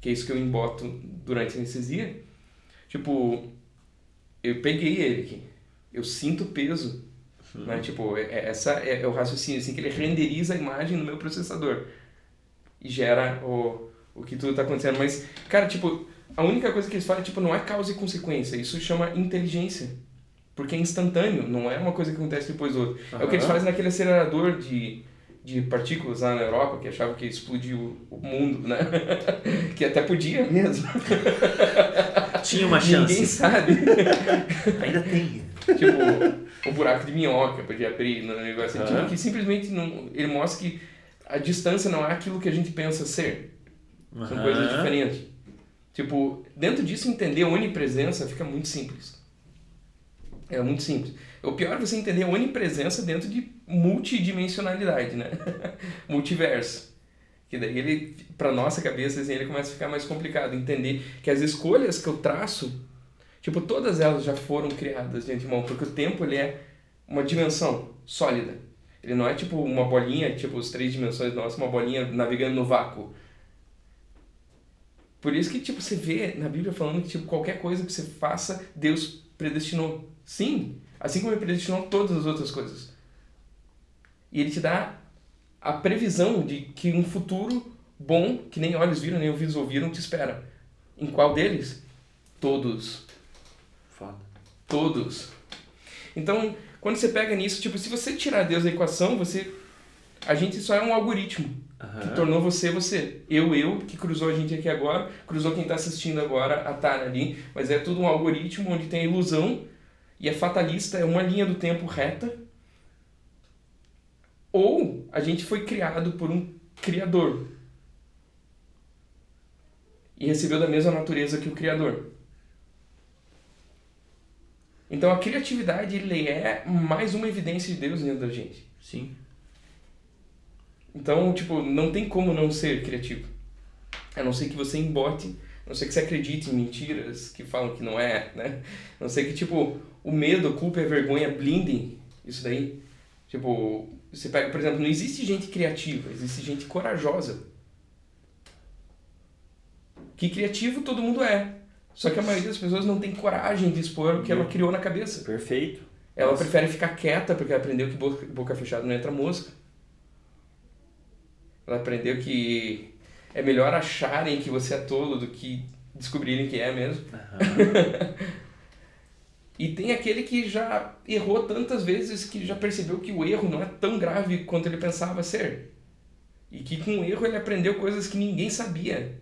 que é isso que eu emboto durante a anestesia, tipo, eu peguei ele aqui. Eu sinto peso. Uhum. Né? Tipo, é, é, essa é, é, o raciocínio, assim, que ele renderiza a imagem no meu processador. E gera o, o que tudo tá acontecendo. Mas, cara, tipo, a única coisa que eles falam, tipo, não é causa e consequência. Isso chama inteligência. Porque é instantâneo, não é uma coisa que acontece depois do outro. Uhum. É o que eles fazem naquele acelerador de, de partículas lá na Europa, que achava que explodiu o mundo, né? [LAUGHS] que até podia mesmo. [LAUGHS] Tinha uma chance. Ninguém sabe. [LAUGHS] Ainda tem. Tipo, o buraco de minhoca podia abrir no negócio. Uhum. Tipo, que simplesmente não, ele mostra que a distância não é aquilo que a gente pensa ser. São uhum. coisas diferentes. Tipo, dentro disso entender a onipresença fica muito simples. É muito simples. O pior é você entender onipresença dentro de multidimensionalidade, né? [LAUGHS] Multiverso. Que daí ele, para nossa cabeça, assim, ele começa a ficar mais complicado. Entender que as escolhas que eu traço, tipo, todas elas já foram criadas de antemão, porque o tempo ele é uma dimensão sólida. Ele não é tipo uma bolinha, tipo as três dimensões nossas, uma bolinha navegando no vácuo. Por isso que tipo você vê na Bíblia falando que tipo qualquer coisa que você faça, Deus predestinou. Sim, assim como ele predestinou todas as outras coisas. E ele te dá a previsão de que um futuro bom, que nem olhos viram, nem ouvidos ouviram, te espera. Em qual deles? Todos. Foda. Todos. Então, quando você pega nisso, tipo, se você tirar Deus da equação, você a gente só é um algoritmo uhum. que tornou você você. Eu, eu, que cruzou a gente aqui agora, cruzou quem está assistindo agora, a Tara ali, mas é tudo um algoritmo onde tem a ilusão e é fatalista, é uma linha do tempo reta. Ou a gente foi criado por um criador e recebeu da mesma natureza que o criador. Então a criatividade ele é mais uma evidência de Deus dentro da gente. Sim. Então, tipo, não tem como não ser criativo. A não ser que você embote, a não ser que você acredite em mentiras que falam que não é, né? A não ser que, tipo, o medo, a culpa e a vergonha blindem isso daí. Tipo, você pega, por exemplo, não existe gente criativa, existe gente corajosa. Que criativo todo mundo é. Só que a maioria das pessoas não tem coragem de expor o que ela criou na cabeça. Perfeito. Ela Nossa. prefere ficar quieta porque ela aprendeu que boca, boca fechada não entra mosca. Ela aprendeu que é melhor acharem que você é tolo do que descobrirem que é mesmo. Uhum. [LAUGHS] e tem aquele que já errou tantas vezes que já percebeu que o erro não é tão grave quanto ele pensava ser. E que com o erro ele aprendeu coisas que ninguém sabia.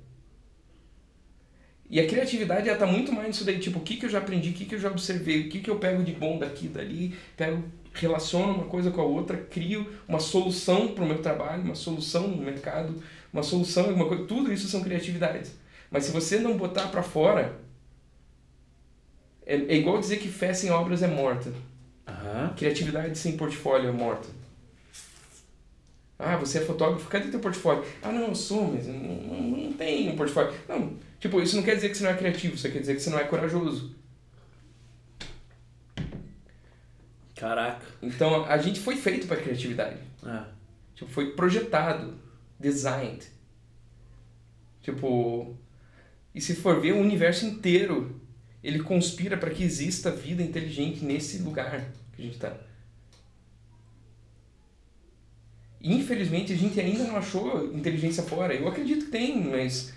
E a criatividade está muito mais nisso daí, tipo, o que, que eu já aprendi, o que, que eu já observei, o que, que eu pego de bom daqui dali, pego relaciono uma coisa com a outra, crio uma solução para o meu trabalho, uma solução no mercado, uma solução alguma coisa. Tudo isso são criatividades. Mas se você não botar para fora, é, é, igual dizer que fé sem obras é morta. Uhum. Criatividade sem portfólio é morta. Ah, você é fotógrafo, cadê teu portfólio? Ah, não, eu sou, mas não, não, não tem um portfólio. Não, tipo, isso não quer dizer que você não é criativo, isso quer dizer que você não é corajoso. Caraca. Então a gente foi feito para criatividade. É. Tipo, foi projetado, designed. Tipo, e se for ver o universo inteiro, ele conspira para que exista vida inteligente nesse lugar que a gente está. Infelizmente a gente ainda não achou inteligência fora. Eu acredito que tem, mas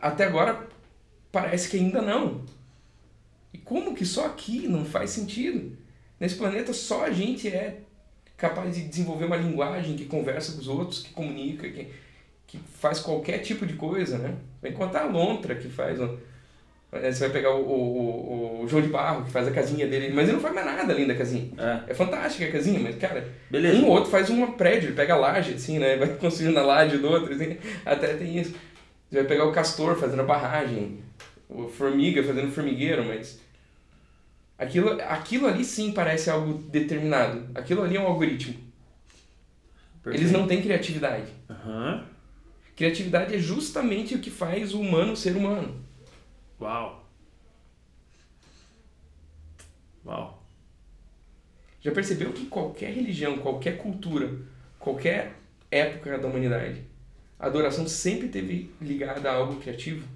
até agora parece que ainda não. E como que só aqui não faz sentido? Nesse planeta só a gente é capaz de desenvolver uma linguagem que conversa com os outros, que comunica, que, que faz qualquer tipo de coisa, né? Vem contar a lontra que faz. Você vai pegar o, o, o, João de Barro, que faz a casinha dele, mas ele não faz mais nada além da casinha. É, é fantástica a casinha, mas, cara, Beleza. um ou outro faz um prédio, ele pega a laje, assim, né? [LAUGHS] Vai construindo a laje do outro, assim, até tem isso. Você vai pegar o castor fazendo a barragem, o formiga fazendo formigueiro, mas Aquilo, aquilo ali sim parece algo determinado. Aquilo ali é um algoritmo. Perfeito. Eles não têm criatividade. Uhum. Criatividade é justamente o que faz o humano ser humano. Uau! Uau. Já percebeu que qualquer religião, qualquer cultura, qualquer época da humanidade, a adoração sempre teve ligada a algo criativo?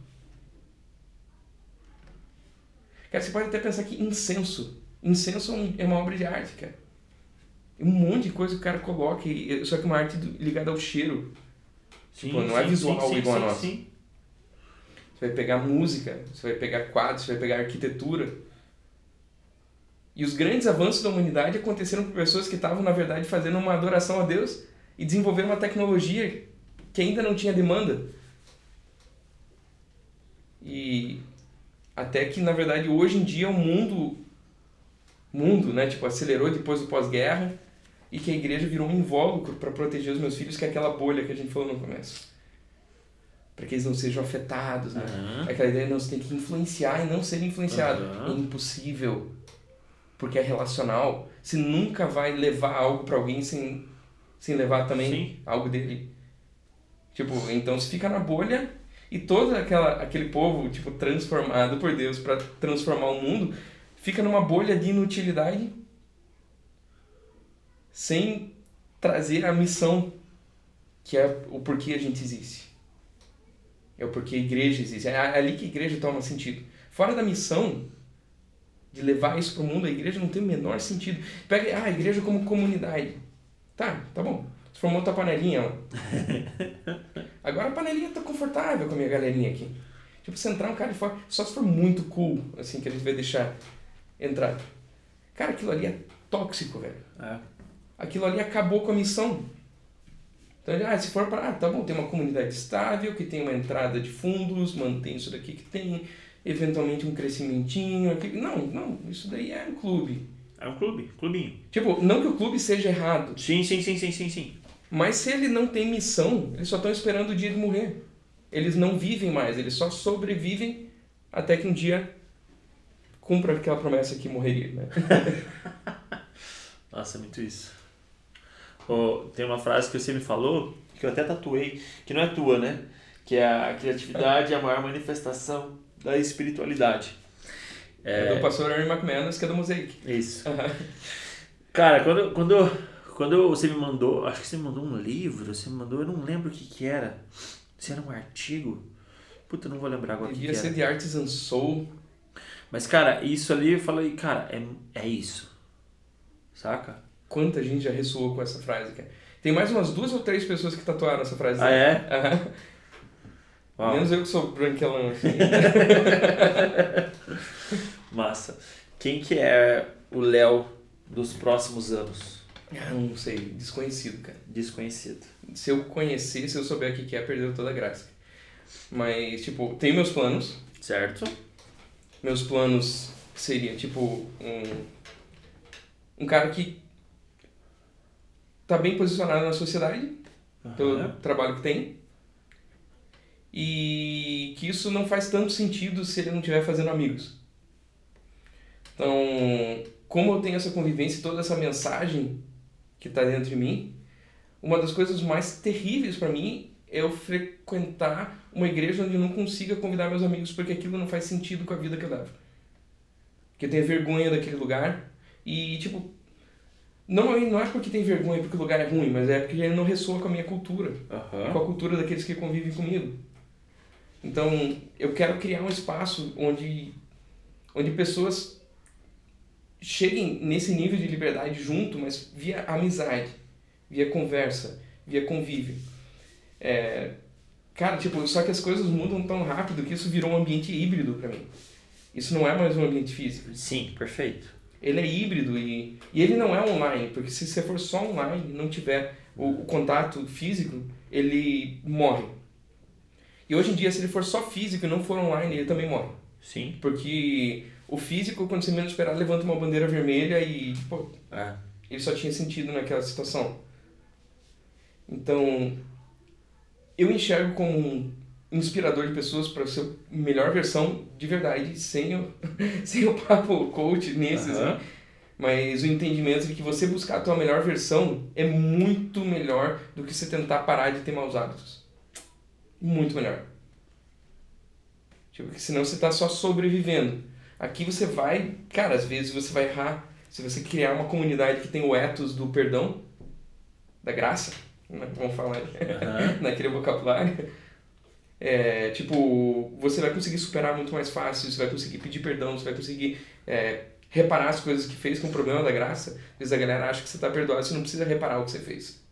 Cara, você pode até pensar que incenso. Incenso é é uma obra de arte, cara. Um monte de coisa que o cara coloca, só que uma arte ligada ao cheiro. Sim, Tipo, não é sim, visual sim, sim, igual a sim, nossa. sim. Você vai pegar música, você vai pegar quadros, você vai pegar arquitetura. E os grandes avanços da humanidade aconteceram por pessoas que estavam, na verdade, fazendo uma adoração a Deus e desenvolvendo uma tecnologia que ainda não tinha demanda. E até que, na verdade, hoje em dia o mundo, mundo, né, tipo, acelerou depois do pós-guerra e que a igreja virou um invólucro para proteger os meus filhos, que é aquela bolha que a gente falou no começo. Para que eles não sejam afetados, né? Aham. Aquela ideia de não, você tem que influenciar e não ser influenciado. Aham. É impossível. Porque é relacional. Você nunca vai levar algo para alguém sem, sem levar também Sim. algo dele. Tipo, então você fica na bolha e todo aquela, aquele povo, tipo, transformado por Deus para transformar o mundo, fica numa bolha de inutilidade sem trazer a missão que é o porquê a gente existe. É o porquê a igreja existe. É ali que a igreja toma sentido. Fora da missão de levar isso para o mundo, a igreja não tem o menor sentido. Pega ah, a igreja como comunidade. Tá, tá bom. Você formou tua panelinha lá. [LAUGHS] Agora a panelinha tá confortável com a minha galerinha aqui. Tipo, você entrar um cara de fora, só se for muito cool, assim, que a gente vai deixar entrar. Cara, aquilo ali é tóxico, velho. É. Aquilo ali acabou com a missão. Então, ah, se for para, ah, tá bom, tem uma comunidade estável, que tem uma entrada de fundos, mantém isso daqui que tem, eventualmente um crescimentinho. Aqui. Não, não, isso daí é um clube. É um clube, clubinho. Tipo, não que o clube seja errado, Sim, sim, sim, sim, sim, sim. mas se ele não tem missão, eles só estão esperando o dia de morrer. Eles não vivem mais, eles só sobrevivem até que um dia cumpra aquela promessa que morreria, né? [LAUGHS] Nossa, é muito isso. Tem uma frase que você me falou, que eu até tatuei, que não é tua, né? Que é a criatividade é a maior manifestação da espiritualidade. É do pastor Aaron McManus, que é do Mosaic. Isso. Cara, quando, quando, quando você me mandou, acho que você me mandou um livro, você me mandou, eu não lembro o que que era. Se era um artigo. Puta, eu não vou lembrar agora que, que Devia era. ser de Artisan Soul. Mas, cara, isso ali eu falei, cara, é, é isso. Saca? Quanta gente já ressoou com essa frase, cara. Tem mais umas duas ou três pessoas que tatuaram essa frase. Ah, é? Uau, Menos eu que sou branquelão, assim. [LAUGHS] massa. Quem que é o Léo dos próximos anos? Ah, não sei, desconhecido, cara. Desconhecido. Se eu conhecer, se eu souber o que é, perdeu toda a graça. Mas, tipo, tenho meus planos. Certo? Meus planos seria, tipo, um, um cara que tá bem posicionado na sociedade, pelo Aham. trabalho que tem. E que isso não faz tanto sentido se ele não estiver fazendo amigos. Então, como eu tenho essa convivência e toda essa mensagem que está dentro de mim, uma das coisas mais terríveis para mim é eu frequentar uma igreja onde eu não consiga convidar meus amigos porque aquilo não faz sentido com a vida que eu levo. Porque eu tenho vergonha daquele lugar e, tipo, normalmente não é porque tem vergonha porque o lugar é ruim, mas é porque ele não ressoa com a minha cultura com Aham. a cultura daqueles que convivem comigo. Então, eu quero criar um espaço onde, onde pessoas cheguem nesse nível de liberdade junto, mas via amizade, via conversa, via convívio. É, cara, tipo, só que as coisas mudam tão rápido que isso virou um ambiente híbrido para mim. Isso não é mais um ambiente físico. Sim, perfeito. Ele é híbrido e, e ele não é online, porque se você for só online e não tiver o, o contato físico, ele morre. E hoje em dia, se ele for só físico e não for online, ele também morre. Sim. Porque o físico, quando você menos esperar, levanta uma bandeira vermelha e, pô, É. ele só tinha sentido naquela situação. Então, eu enxergo como um inspirador de pessoas para ser melhor versão de verdade, sem o, [LAUGHS] sem o papo coach nesses, Aham. assim. mas o entendimento de que você buscar a tua melhor versão é muito melhor do que você tentar parar de ter maus hábitos. Muito melhor. Tipo, que senão você está só sobrevivendo. Aqui você vai, cara, às vezes você vai errar. Se você criar uma comunidade que tem o ethos do perdão, da graça, né? vamos falar Aham. [LAUGHS] naquele vocabulário, é, tipo, você vai conseguir superar muito mais fácil, você vai conseguir pedir perdão, você vai conseguir é, reparar as coisas que fez com o problema da graça. Às vezes a galera acha que você está perdoado, você não precisa reparar o que você fez.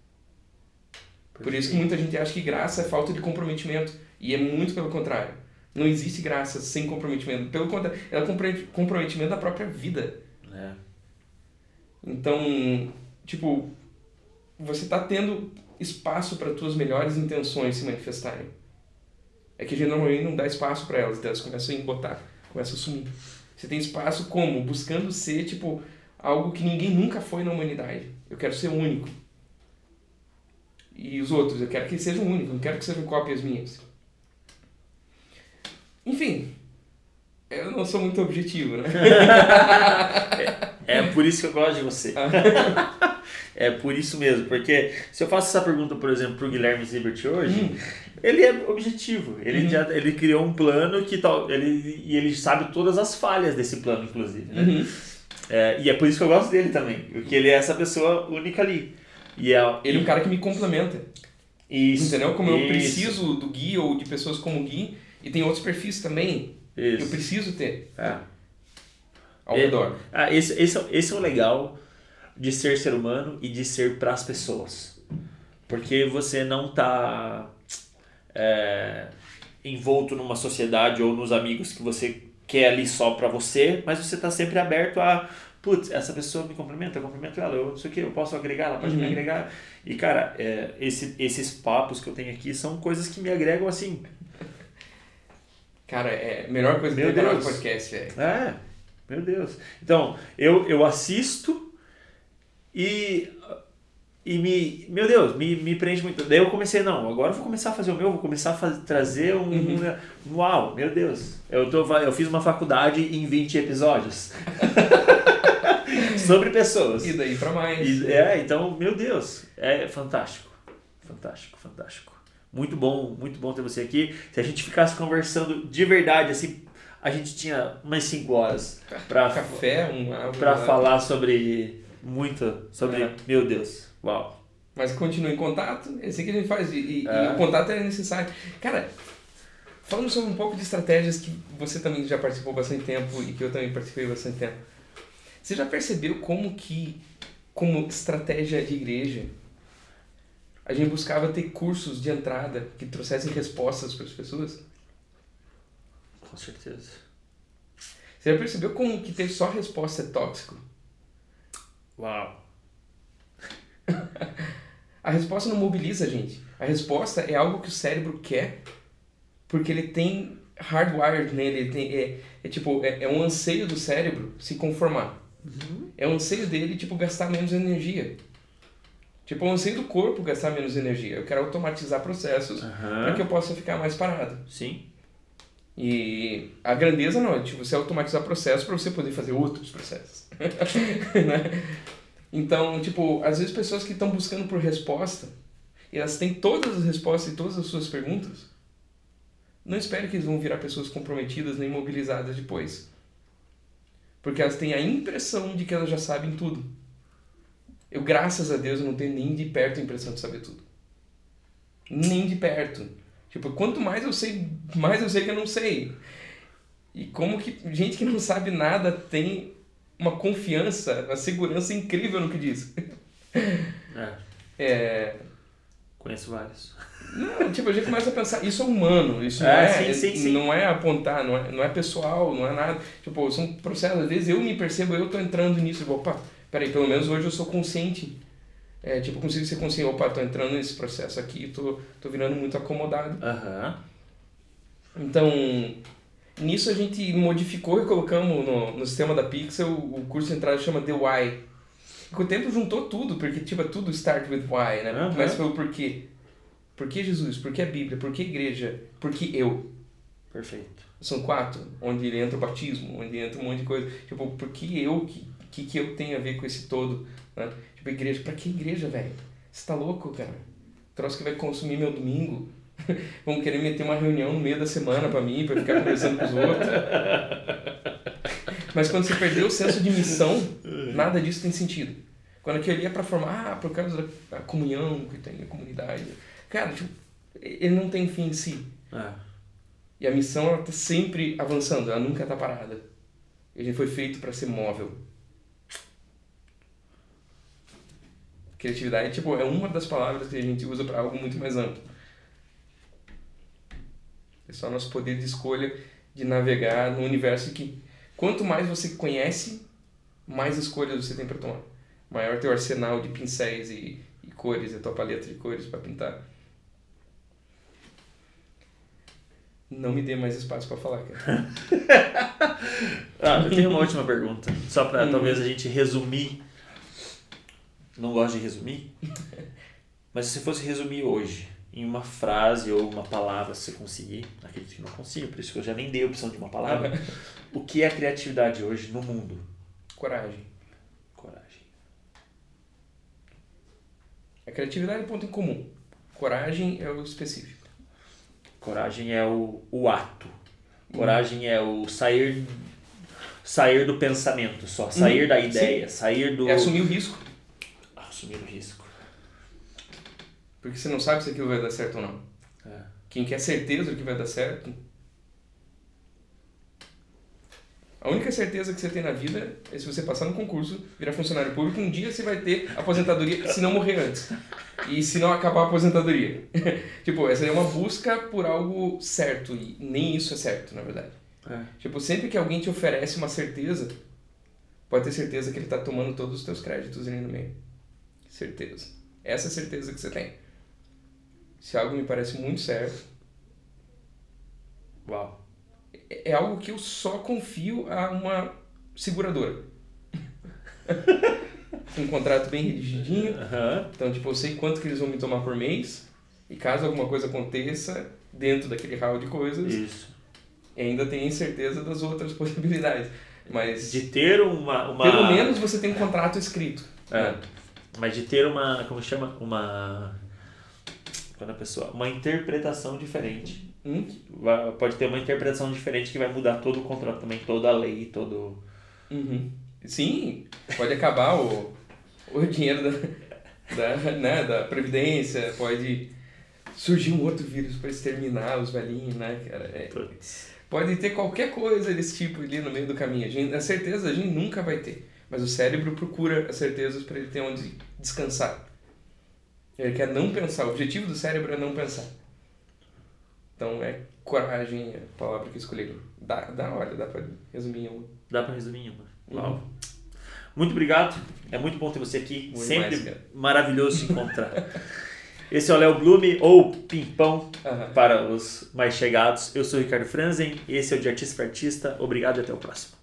Por isso que muita gente acha que graça é falta de comprometimento. E é muito pelo contrário. Não existe graça sem comprometimento. Pelo contrário, é comprometimento da própria vida. É. Então, tipo, você tá tendo espaço para tuas melhores intenções se manifestarem. É que normalmente não dá espaço para elas, então elas começam a embotar, começam a sumir. Você tem espaço como? Buscando ser, tipo, algo que ninguém nunca foi na humanidade. Eu quero ser único. E os outros, eu quero que eles sejam únicos, não quero que sejam cópias minhas. Enfim, eu não sou muito objetivo, né? [LAUGHS] É por isso que eu gosto de você. [LAUGHS] é por isso mesmo, porque se eu faço essa pergunta, por exemplo, pro Guilherme Zibert hoje, Hum. Ele é objetivo. Ele Uhum. já ele criou um plano que tal, ele e ele sabe todas as falhas desse plano, inclusive, né? Uhum. É, e é por isso que eu gosto dele também, porque ele é essa pessoa única ali. E é Ele é um cara que me complementa. isso, Entendeu? Como eu isso, preciso do Gui ou de pessoas como o Gui, e tem outros perfis também que eu Isso. preciso ter É. ao É. redor. Ah, esse, esse, é- esse é o legal de ser ser humano e de ser para as pessoas. Porque você não tá é, envolto numa sociedade ou nos amigos que você quer ali só para você, mas você tá sempre aberto a putz, essa pessoa me cumprimenta, eu cumprimento ela, eu não sei o que, eu posso agregar, ela pode me Uhum. agregar. E cara, é, esse, esses papos que eu tenho aqui são coisas que me agregam assim. Cara, é a melhor coisa que Meu tem de Deus. podcast, é. É, meu Deus. Então, eu, eu assisto e, e me. Meu Deus, me, me prende muito. Daí eu comecei, não, agora eu vou começar a fazer o meu, vou começar a faz- trazer um. Uhum. um- Uau, meu Deus. Eu, tô, eu fiz uma faculdade em 20 episódios. [LAUGHS] Sobre pessoas. E daí pra mais. E- é, então, meu Deus, é fantástico. Fantástico, fantástico. Muito bom, muito bom ter você aqui. Se a gente ficasse conversando de verdade, assim, a gente tinha umas 5 horas pra, Café, um pra falar sobre muito, sobre, É. meu Deus, uau. Mas continua em contato, é assim que a gente faz. E, e- É. e o contato é necessário. Cara, falando sobre um pouco de estratégias que você também já participou bastante tempo e que eu também participei bastante tempo. Você já percebeu como que, como estratégia de igreja, a gente buscava ter cursos de entrada que trouxessem respostas para as pessoas? Com certeza. Você já percebeu como que ter só resposta é tóxico? Uau. [LAUGHS] A resposta não mobiliza a gente. A resposta é algo que o cérebro quer porque ele tem hardwired nele. Ele tem, é, é tipo, é, é um anseio do cérebro se conformar. É um anseio dele, tipo, gastar menos energia. Tipo, é um anseio do corpo gastar menos energia. Eu quero automatizar processos para Aham. que eu possa ficar mais parado. Sim. E a grandeza não, é tipo, você automatizar processos para você poder fazer outros processos. [LAUGHS] Né? Então, tipo, às vezes pessoas que estão buscando por resposta, e elas têm todas as respostas e todas as suas perguntas, não espere que eles vão virar pessoas comprometidas nem mobilizadas depois. Porque elas têm a impressão de que elas já sabem tudo. Eu, graças a Deus, eu não tenho nem de perto a impressão de saber tudo. Nem de perto. Tipo, quanto mais eu sei, mais eu sei que eu não sei. E como que gente que não sabe nada tem uma confiança, uma segurança incrível no que diz. É, É, conheço vários. não, tipo, a gente começa a pensar, isso é humano, isso É, não, é, sim, sim, sim. não é apontar, não é, não é pessoal, não é nada. Tipo, são processos, às vezes eu me percebo, eu tô entrando nisso, tipo, opa, peraí, pelo menos hoje eu sou consciente. É, tipo, consigo ser consciente, opa, tô entrando nesse processo aqui, tô, tô virando muito acomodado. Aham. Então, nisso a gente modificou e colocamos no, no sistema da Pixel o curso de entrada chama The Why. E com o tempo juntou tudo, porque tipo, é tudo start with why, né? Aham. Começa pelo porquê. Por que Jesus? Por que a Bíblia? Por que a igreja? Por que eu? Perfeito. São quatro, onde entra o batismo, onde entra um monte de coisa. Tipo, por que eu? O que, que, que eu tenho a ver com esse todo? Né? Tipo, igreja. Pra que igreja, velho? Você tá louco, cara? Troço que vai consumir meu domingo. [LAUGHS] Vão querer meter uma reunião no meio da semana pra mim, pra ficar conversando com os outros. Mas quando você perdeu o senso de missão, nada disso tem sentido. Quando aquilo ali é pra formar, ah, por causa da comunhão que tem, a comunidade. Cara, tipo, ele não tem fim em si. É. E a missão, ela tá sempre avançando, ela nunca tá parada. E a gente foi feito para ser móvel. Criatividade, tipo, é uma das palavras que a gente usa para algo muito mais amplo. É só nosso poder de escolha de navegar no universo que quanto mais você conhece, mais escolhas você tem para tomar. Maior teu arsenal de pincéis e, e cores, a tua paleta de cores para pintar. Não me dê mais espaço para falar, cara. [LAUGHS] ah, eu tenho uma última pergunta. Só para hum. talvez a gente resumir. Não gosto de resumir. [LAUGHS] Mas se fosse resumir hoje, em uma frase ou uma palavra, se você conseguir, acredito que não consigo, por isso que eu já nem dei a opção de uma palavra. [LAUGHS] o que é criatividade hoje no mundo? Coragem. Coragem. A criatividade é ponto em comum. Coragem é o específico. Coragem é o, o ato. Coragem é o sair sair do pensamento só, sair hum, da ideia, sim. sair do. É assumir o risco. Assumir o risco. Porque você não sabe se aquilo vai dar certo ou não. É. Quem quer certeza do que vai dar certo, A única certeza que você tem na vida é se você passar no concurso, virar funcionário público, um dia você vai ter aposentadoria, se não morrer antes. E se não acabar a aposentadoria. [LAUGHS] tipo, essa é uma busca por algo certo, e nem isso é certo, na verdade. É. Tipo, sempre que alguém te oferece uma certeza, pode ter certeza que ele está tomando todos os teus créditos ali no meio. Certeza. Essa é a certeza que você tem. Se algo me parece muito certo, uau, é algo que eu só confio a uma seguradora. [LAUGHS] um contrato bem redigidinho. Uhum. Então, tipo, eu sei quanto que eles vão me tomar por mês. E caso alguma coisa aconteça dentro daquele hall de coisas, Isso. ainda tem certeza das outras [LAUGHS] possibilidades. Mas de ter uma, uma... pelo menos você tem um contrato escrito. É. Né? Mas de ter uma, como chama, uma quando a pessoa, uma interpretação diferente Hum? Pode ter uma interpretação diferente que vai mudar todo o contrato também, toda a lei, todo. Uhum. Sim, pode acabar o, o dinheiro da, da, né, da Previdência, pode surgir um outro vírus para exterminar os velhinhos, né, cara? É, pode ter qualquer coisa desse tipo ali no meio do caminho. A, gente, a certeza a gente nunca vai ter, mas o cérebro procura as certezas para ele ter onde descansar. Ele quer não pensar. O objetivo do cérebro é não pensar. Então é coragem a palavra que escolhi. Dá, dá, olha, dá pra resumir em uma. Dá pra resumir em uma. Uhum. Uau. Uhum. Muito obrigado. É muito bom ter você aqui. Muito Sempre mais, maravilhoso se encontrar. [LAUGHS] Esse é o Léo Blume, ou Pimpão, uhum. para os mais chegados. Eu sou o Ricardo Franzen, esse é o De Artista para Artista. Obrigado e até o próximo.